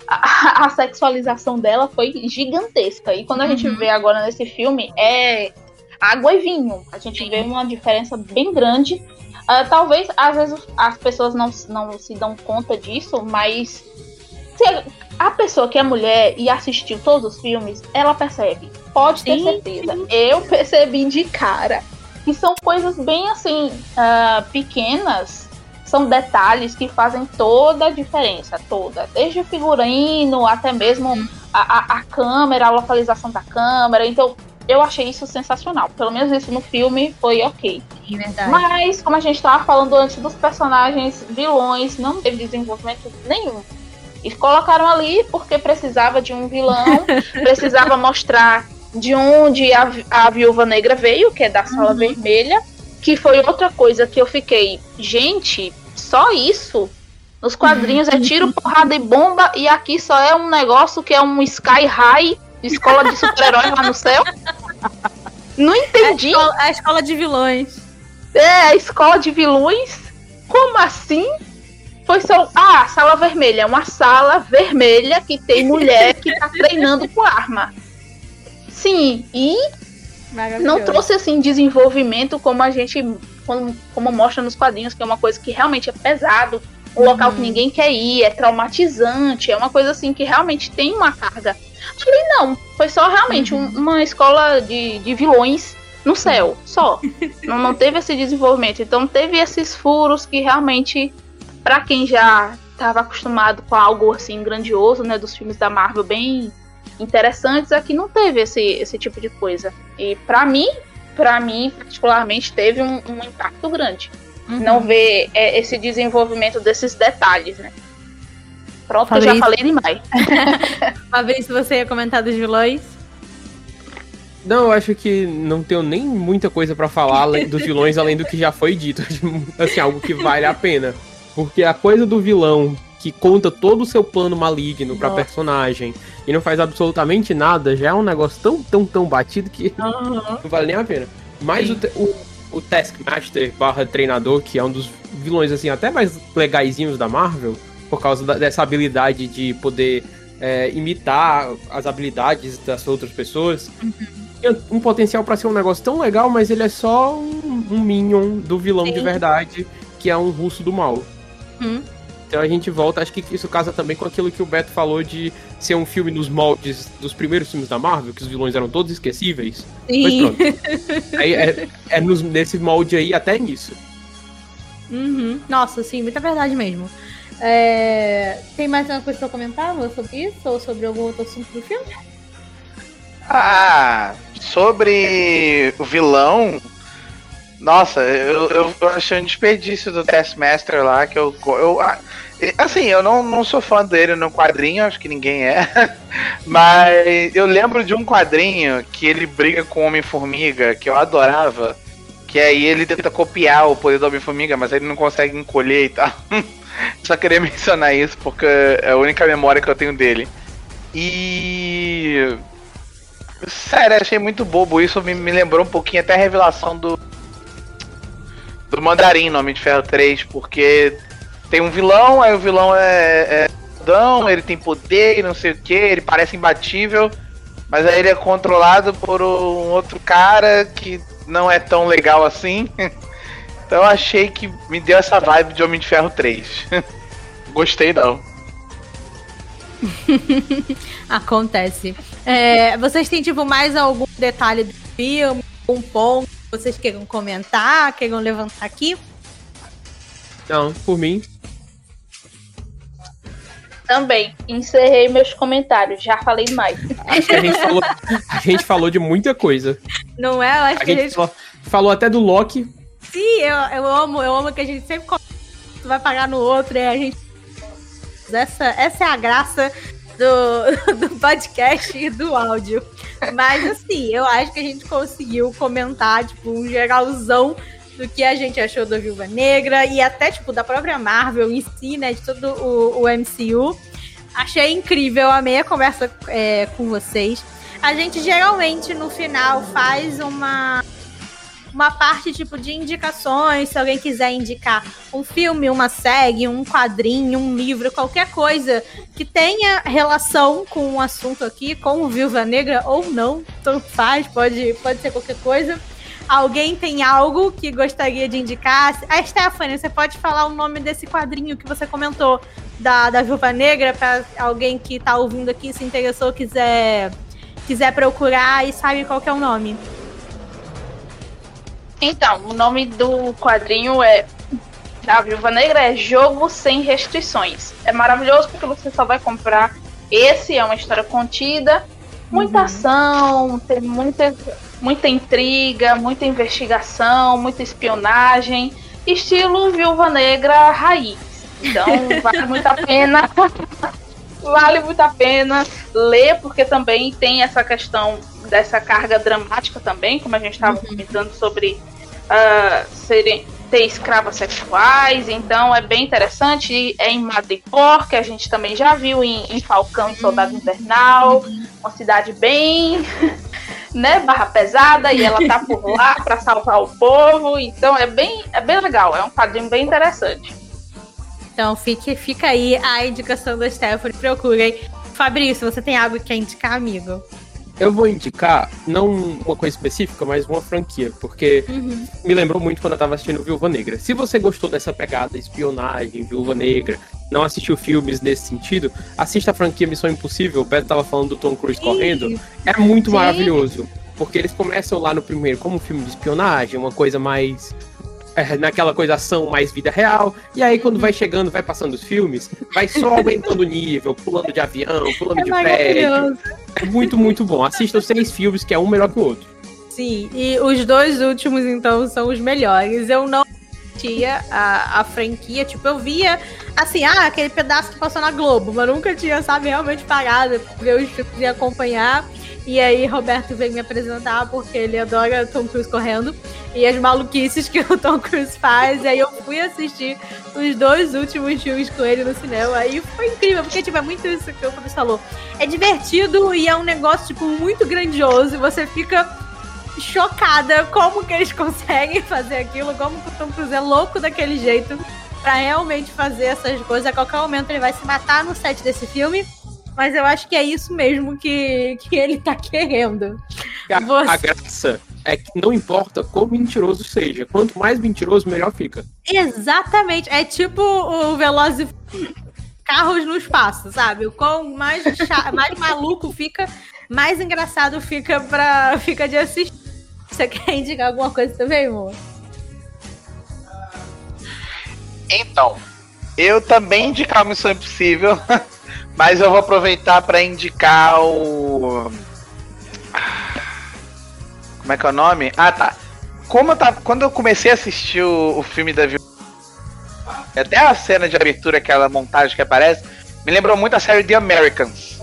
A, a, sexualização dela foi gigantesca. E quando a uhum. gente vê agora nesse filme, é água e vinho. A gente Sim. vê uma diferença bem grande. Uh, talvez, às vezes, as pessoas não, não se dão conta disso, mas se a pessoa que é mulher e assistiu todos os filmes, ela percebe. Pode ter certeza. Eu percebi de cara. Que são coisas bem assim, uh, pequenas, são detalhes que fazem toda a diferença, toda. Desde o figurino até mesmo a, a, a câmera, a localização da câmera. Então, eu achei isso sensacional. Pelo menos isso no filme foi ok. Mas, como a gente estava falando antes dos personagens vilões, não teve desenvolvimento nenhum. E colocaram ali porque precisava de um vilão, precisava mostrar de onde a, a viúva negra veio, que é da sala uhum. vermelha que foi outra coisa que eu fiquei, gente, só isso? Nos quadrinhos é tiro, porrada e bomba, e aqui só é um negócio que é um Sky High, escola de super-heróis lá no céu. Não entendi. A escola, a escola de vilões. É, a escola de vilões? Como assim? Foi só. Ah, sala vermelha. É uma sala vermelha que tem mulher que tá treinando com arma. Sim, e não trouxe assim desenvolvimento como a gente como, como, mostra nos quadrinhos, que é uma coisa que realmente é pesado, um uhum. local que ninguém quer ir, é traumatizante, é uma coisa assim que realmente tem uma carga. Ali não, foi só realmente uhum. um, uma escola de, de vilões no céu, só. não, não teve esse desenvolvimento. Então teve esses furos que realmente, para quem já estava acostumado com algo assim grandioso, né, dos filmes da Marvel bem interessantes, aqui não teve esse, esse tipo de coisa. E para mim, para mim particularmente teve um, um impacto grande. Uhum. Não ver é, esse desenvolvimento desses detalhes, né? Pronto, Fabrício. eu já falei demais. Fabrício, você ia comentar dos vilões? Não, eu acho que não tenho nem muita coisa para falar dos vilões além do que já foi dito. assim, algo que vale a pena. Porque a coisa do vilão que conta todo o seu plano maligno pra Nossa. personagem e não faz absolutamente nada, já é um negócio tão, tão, tão batido que uhum. não vale nem a pena. Mas o, o, o Taskmaster barra treinador, que é um dos vilões, assim, até mais legaisinhos da Marvel, por causa da, dessa habilidade de poder é, imitar as habilidades das outras pessoas. Uhum um potencial para ser um negócio tão legal, mas ele é só um, um minion do vilão Sim. de verdade, que é um russo do mal. Hum. Então a gente volta, acho que isso casa também com aquilo que o Beto falou de ser um filme nos moldes dos primeiros filmes da Marvel, que os vilões eram todos esquecíveis. Sim. aí é, é nos, nesse molde aí até nisso. Uhum. Nossa, sim, muita verdade mesmo. É... Tem mais alguma coisa pra comentar sobre isso? Ou sobre algum outro assunto do filme? Ah, sobre o vilão. Nossa, eu, eu, eu achei um desperdício do Taskmaster lá, que eu. eu assim, eu não, não sou fã dele no quadrinho, acho que ninguém é. Mas eu lembro de um quadrinho que ele briga com o Homem-Formiga, que eu adorava. Que aí ele tenta copiar o poder do Homem-Formiga, mas ele não consegue encolher e tal. Só queria mencionar isso porque é a única memória que eu tenho dele. E Sério, achei muito bobo isso. Me, me lembrou um pouquinho até a revelação do. Do Mandarim no Homem de Ferro 3, porque tem um vilão, aí o vilão é. é ele tem poder e não sei o que, ele parece imbatível, mas aí ele é controlado por um outro cara que não é tão legal assim. Então eu achei que me deu essa vibe de Homem de Ferro 3. Gostei não. Acontece. É, vocês têm, tipo, mais algum detalhe do filme? Um ponto vocês queiram comentar, queiram levantar aqui? Não, por mim. Também. Encerrei meus comentários. Já falei mais. Acho que a gente falou, a gente falou de muita coisa. Não é? Eu acho a que gente a gente falou, falou até do Loki. Sim, eu, eu amo, eu amo que a gente sempre vai pagar no outro, é a gente. Essa, essa é a graça do, do podcast e do áudio. Mas assim, eu acho que a gente conseguiu comentar, tipo, um geralzão do que a gente achou da Viúva Negra e até, tipo, da própria Marvel em si, né? De todo o, o MCU. Achei incrível, amei a conversa é, com vocês. A gente geralmente no final faz uma uma parte tipo de indicações, se alguém quiser indicar um filme, uma série, um quadrinho, um livro, qualquer coisa que tenha relação com o assunto aqui, com o Viúva Negra ou não, tanto faz, pode, pode ser qualquer coisa. Alguém tem algo que gostaria de indicar? A Stephanie, você pode falar o nome desse quadrinho que você comentou da, da Viúva Negra para alguém que está ouvindo aqui se interessou, quiser quiser procurar e sabe qual é o nome. Então, o nome do quadrinho é da Viúva Negra é Jogo Sem Restrições. É maravilhoso porque você só vai comprar. Esse é uma história contida, muita uhum. ação, tem muita, muita intriga, muita investigação, muita espionagem, estilo Viúva Negra raiz. Então, vale muito a pena. vale muito a pena ler, porque também tem essa questão dessa carga dramática também, como a gente estava uhum. comentando sobre uh, serem ter escravas sexuais, então é bem interessante. É em Madripoor, que a gente também já viu em, em Falcão e Soldado uhum. Invernal, uma cidade bem, né, barra pesada, e ela tá por lá para salvar o povo, então é bem, é bem legal, é um quadrinho bem interessante. Então fique, fica aí a indicação da Stephanie, procurem. Fabrício, você tem algo que quer indicar, amigo? Eu vou indicar, não uma coisa específica, mas uma franquia, porque Uhum. me lembrou muito quando eu tava assistindo Viúva Negra. Se você gostou dessa pegada, espionagem, Viúva Negra, não assistiu filmes nesse sentido, assista a franquia Missão Impossível. O Beto tava falando do Tom Cruise correndo. É muito Sim. maravilhoso. Porque eles começam lá no primeiro como um filme de espionagem, uma coisa mais. É, naquela coisa ação mais vida real. E aí, quando vai chegando, vai passando os filmes, vai só aumentando o nível, pulando de avião, pulando É de prédio. É muito, muito bom. Assista os seis filmes, que é um melhor que o outro. Sim, e os dois últimos, então, são os melhores. Eu não tinha a, a franquia, tipo, eu via, assim, ah, aquele pedaço que passou na Globo, mas nunca tinha, sabe, realmente parado ver os filmes e acompanhar. E aí, Roberto veio me apresentar, porque ele adora Tom Cruise correndo, e as maluquices que o Tom Cruise faz. E aí, eu fui assistir os dois últimos filmes com ele no cinema. Aí foi incrível, porque, tipo, é muito isso que o Fabrício falou. É divertido e é um negócio, tipo, muito grandioso, e você fica chocada como que eles conseguem fazer aquilo, como que o Tom Cruise é louco daquele jeito pra realmente fazer essas coisas. A qualquer momento ele vai se matar no set desse filme, mas eu acho que é isso mesmo que, que ele tá querendo. A, Você- a graça é que não importa quão mentiroso seja. Quanto mais mentiroso, melhor fica. Exatamente, é tipo o Velozes e Carros no espaço, sabe? O quão mais, cha- mais maluco fica, mais engraçado fica, pra, fica de assistir. Você quer indicar alguma coisa também, amor? Então, eu também indicar a Missão Impossível, mas eu vou aproveitar para indicar o. Como é que é o nome? Ah, tá. Como eu tava, quando eu comecei a assistir o, o filme da Viúva, até a cena de abertura, aquela montagem que aparece, me lembrou muito a série The Americans.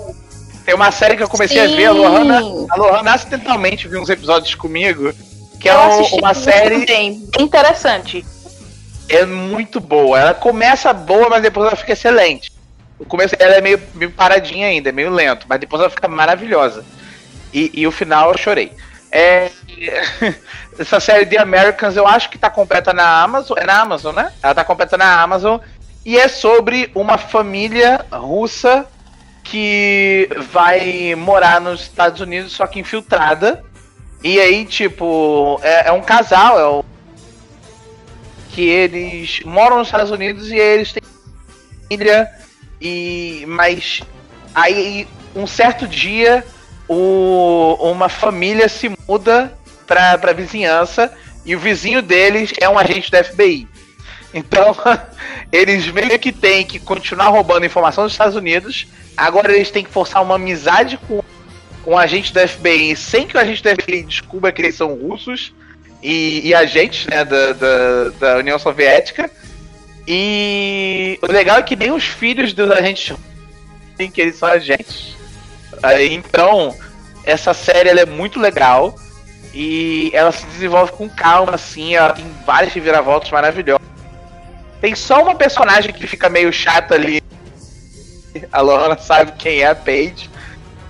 Tem uma série que eu comecei a ver, a Lohana, a Lohana acidentalmente viu uns episódios comigo, que é eu um- assisti uma série bem interessante. é muito boa. Ela começa boa, mas depois ela fica excelente. O começo dela é meio, meio paradinha ainda, é meio lento, mas depois ela fica maravilhosa. E, e o final eu chorei. É, essa série The Americans eu acho que tá completa na Amazon. É na Amazon, né? Ela tá completa na Amazon. E é sobre uma família russa que vai morar nos Estados Unidos, só que infiltrada. E aí, tipo, é, é um casal, é o que eles moram nos Estados Unidos e eles têm família e mas aí um certo dia o, uma família se muda pra, pra vizinhança e o vizinho deles é um agente da FBI. Então, eles meio que têm que continuar roubando informação dos Estados Unidos. Agora eles têm que forçar uma amizade com, com agente da FBI sem que o agente da FBI descubra que eles são russos e, e agentes né, da, da, da União Soviética. E o legal é que nem os filhos dos agentes têm que eles são agentes. Então, essa série é muito legal e ela se desenvolve com calma, assim, ela tem várias reviravoltas maravilhosas. Tem só uma personagem que fica meio chata ali. A Lorna sabe quem é a Paige,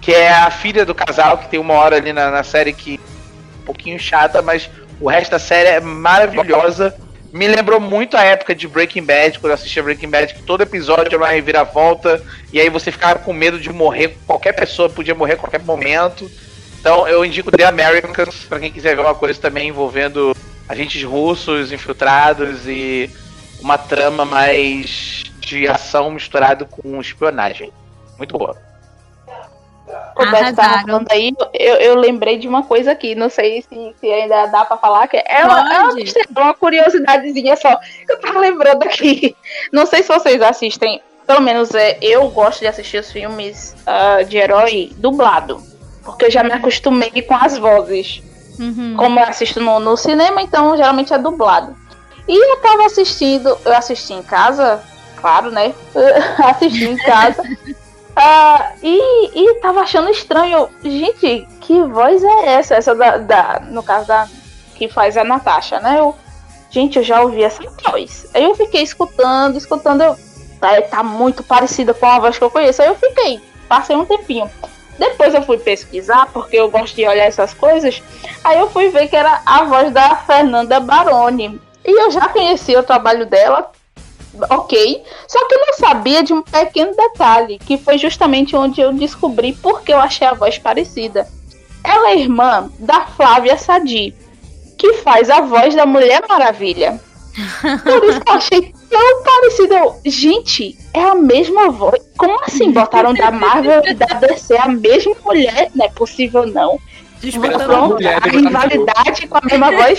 que é a filha do casal, que tem uma hora ali na, na série que é um pouquinho chata, mas o resto da série é maravilhosa. Me lembrou muito a época de Breaking Bad, quando eu assistia Breaking Bad, que todo episódio era uma reviravolta, e aí você ficava com medo de morrer, qualquer pessoa podia morrer a qualquer momento. Então eu indico The Americans, pra quem quiser ver uma coisa também envolvendo agentes russos infiltrados e uma trama mais de ação misturado com espionagem. Muito boa. O Beto tava Arrasaram. falando aí, eu, eu lembrei de uma coisa aqui, não sei se, se ainda dá pra falar, que é uma, é uma, curiosidadezinha só, que eu tava lembrando aqui. Não sei se vocês assistem, pelo menos é, eu gosto de assistir os filmes ah, de herói dublado, porque eu já me acostumei com as vozes. Uhum. Como eu assisto no, no cinema, então geralmente é dublado. E eu tava assistindo, eu assisti em casa, claro, né? assisti em casa. Ah, e, e tava achando estranho. Gente, que voz é essa? Essa da, da- no caso da. Que faz a Natasha, né? Eu, gente, eu já ouvi essa voz. Aí eu fiquei escutando, escutando. Eu, tá, tá muito parecida com a voz que eu conheço. Aí eu fiquei, passei um tempinho. Depois eu fui pesquisar, porque eu gosto de olhar essas coisas. Aí eu fui ver que era a voz da Fernanda Baroni. E eu já conhecia o trabalho dela, ok. Só que eu não sabia de um pequeno detalhe, que foi justamente onde eu descobri porque eu achei a voz parecida. ela é irmã da Flávia Sadi, que faz a voz da Mulher Maravilha. Por isso que eu achei tão parecido. Eu, Gente, é a mesma voz. Como assim botaram da Marvel e da DC a mesma mulher? Não é possível, não. Mulher a rivalidade com a mesma voz.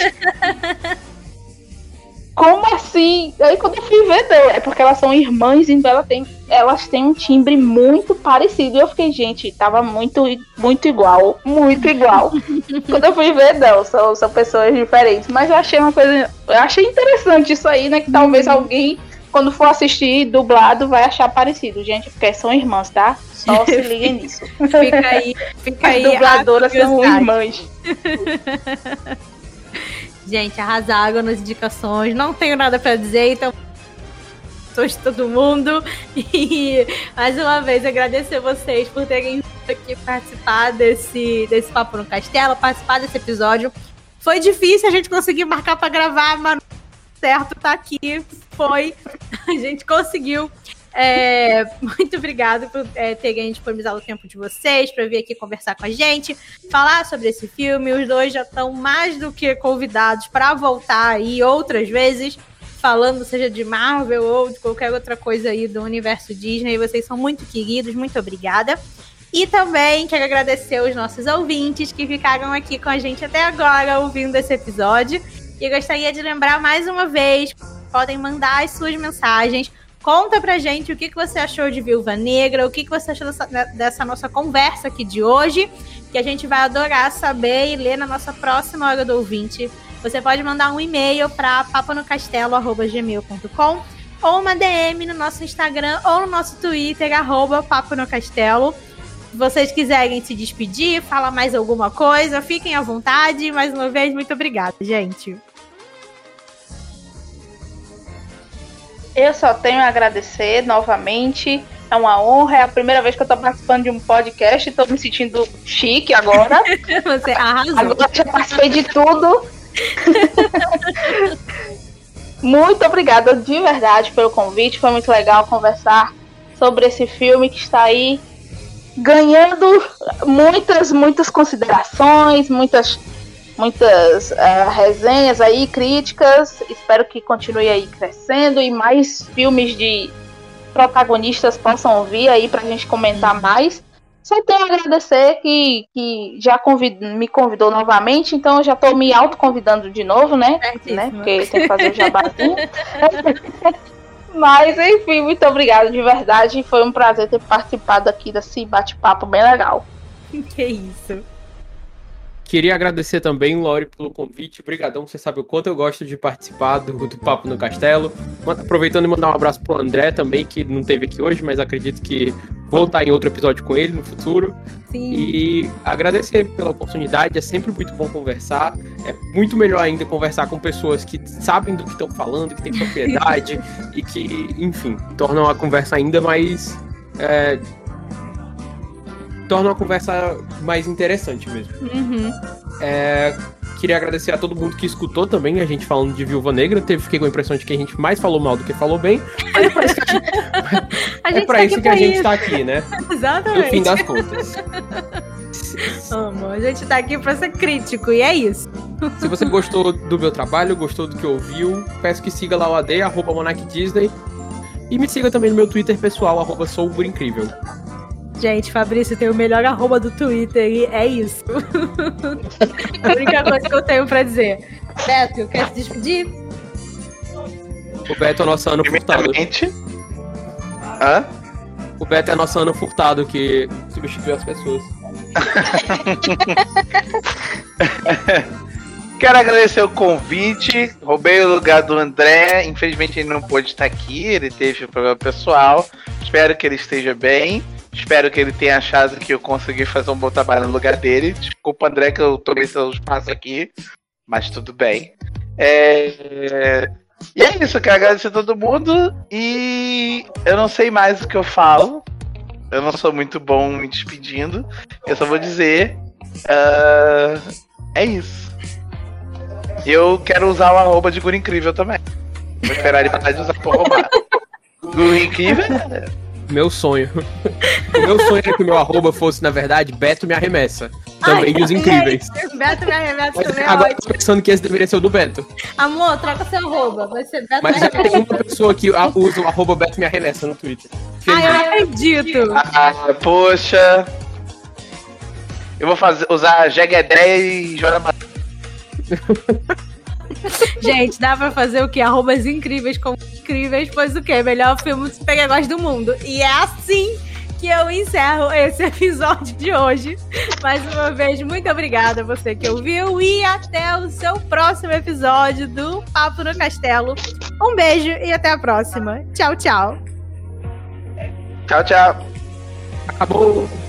Como assim? Aí quando eu fui ver, não, é porque elas são irmãs, então ela tem, elas têm um timbre muito parecido. E eu fiquei, gente, tava muito, muito igual. Muito igual. quando eu fui ver, não, são, são pessoas diferentes. Mas eu achei uma coisa. Eu achei interessante isso aí, né? Que talvez alguém, quando for assistir dublado, vai achar parecido, gente, porque são irmãs, tá? Só se liguem nisso. Fica aí, fica As aí. dubladoras são irmãs. Gente, arrasaram nas indicações. Não tenho nada pra dizer, então. De todo mundo. E mais uma vez agradecer vocês por terem vindo aqui participar desse, desse Papo no Castelo, participar desse episódio. Foi difícil a gente conseguir marcar pra gravar, mas certo, tá aqui. Foi. A gente conseguiu. É, muito obrigado por é, terem disponibilizado o tempo de vocês para vir aqui conversar com a gente, falar sobre esse filme. Os dois já estão mais do que convidados para voltar aí outras vezes, falando seja de Marvel ou de qualquer outra coisa aí do universo Disney. Vocês são muito queridos, muito obrigada. E também quero agradecer os nossos ouvintes que ficaram aqui com a gente até agora ouvindo esse episódio. E gostaria de lembrar mais uma vez, podem mandar as suas mensagens. Conta pra gente o que, que você achou de Viúva Negra, o que, que você achou dessa, dessa nossa conversa aqui de hoje, que a gente vai adorar saber e ler na nossa próxima hora do ouvinte. Você pode mandar um e-mail para paponocastelo.gmail.com ou uma DM no nosso Instagram ou no nosso Twitter, arroba. Se vocês quiserem se despedir, falar mais alguma coisa, fiquem à vontade. Mais uma vez, muito obrigada, gente. Eu só tenho a agradecer novamente. É uma honra, é a primeira vez que eu tô participando de um podcast. Tô me sentindo chique agora. Você arrasou. Agora já participei de tudo. muito obrigada de verdade pelo convite. Foi muito legal conversar sobre esse filme que está aí ganhando muitas, muitas considerações, muitas, muitas uh, resenhas aí, críticas. Espero que continue aí crescendo e mais filmes de protagonistas possam vir aí pra gente comentar mais. Só tenho a agradecer que, que já convid, me convidou novamente, então eu já tô me autoconvidando de novo, né? né? Porque tem que fazer o jabazinho. Mas, enfim, muito obrigada de verdade. Foi um prazer ter participado aqui desse bate-papo bem legal. Que isso. Queria agradecer também, Lori, pelo convite. Obrigadão, você sabe o quanto eu gosto de participar do, do Papo no Castelo. Aproveitando e mandar um abraço pro André também, que não teve aqui hoje, mas acredito que vou estar em outro episódio com ele no futuro. Sim. E agradecer pela oportunidade, é sempre muito bom conversar. É muito melhor ainda conversar com pessoas que sabem do que estão falando, que têm propriedade e que, enfim, tornam a conversa ainda mais. É, torna a conversa mais interessante mesmo. Uhum. É, queria agradecer a todo mundo que escutou também a gente falando de Viúva Negra. Teve, fiquei com a impressão de que a gente mais falou mal do que falou bem. Mas é pra isso que a gente, A é gente pra tá isso aqui que a gente isso. tá aqui, né? No Exatamente. fim das contas. Amo. A gente tá aqui pra ser crítico, e é isso. Se você gostou do meu trabalho, gostou do que ouviu, peço que siga lá o AD, arroba Disney. E me siga também no meu Twitter pessoal, arroba Sou o Incrível. Gente, Fabrício tem o melhor arroba do Twitter e é isso. a única coisa que eu tenho pra dizer. Beto, quer se despedir? O Beto é nosso ano furtado. Hã? O Beto é nosso ano furtado que substitui as pessoas. Quero agradecer o convite. Roubei o lugar do André. Infelizmente ele não pôde estar aqui. Ele teve um problema pessoal. Espero que ele esteja bem. Espero que ele tenha achado que eu consegui fazer um bom trabalho no lugar dele. Desculpa, André, que eu tomei seu espaço aqui. Mas tudo bem. É... E é isso. Eu quero agradecer a todo mundo. E eu não sei mais o que eu falo. Eu não sou muito bom me despedindo. Eu só vou dizer. ah, É isso. Eu quero usar o arroba de Guru Incrível também. Vou esperar ele parar de usar pra roubar. Guru Incrível? Meu sonho. o meu sonho era que o meu arroba fosse, na verdade, Beto me arremessa. Também dos incríveis. Beto me arremessa Mas também é agora eu ótimo. tô pensando que esse deveria ser o do Beto. Amor, troca seu arroba. Vai ser Beto Mas me já tem arremessa. uma pessoa que usa o arroba Beto me arremessa no Twitter. Ai, eu não acredito. Ah, poxa. Eu vou fazer, usar Jeguedreia e Joramar. Gente, dá pra fazer o quê? Arrobas incríveis com incríveis, pois o quê? Melhor filme de super-heróis do mundo. E é assim que eu encerro esse episódio de hoje. Mais uma vez, muito obrigada a você que ouviu e até o seu próximo episódio do Papo no Castelo. Um beijo e até a próxima. Tchau, tchau. Tchau, tchau. Acabou.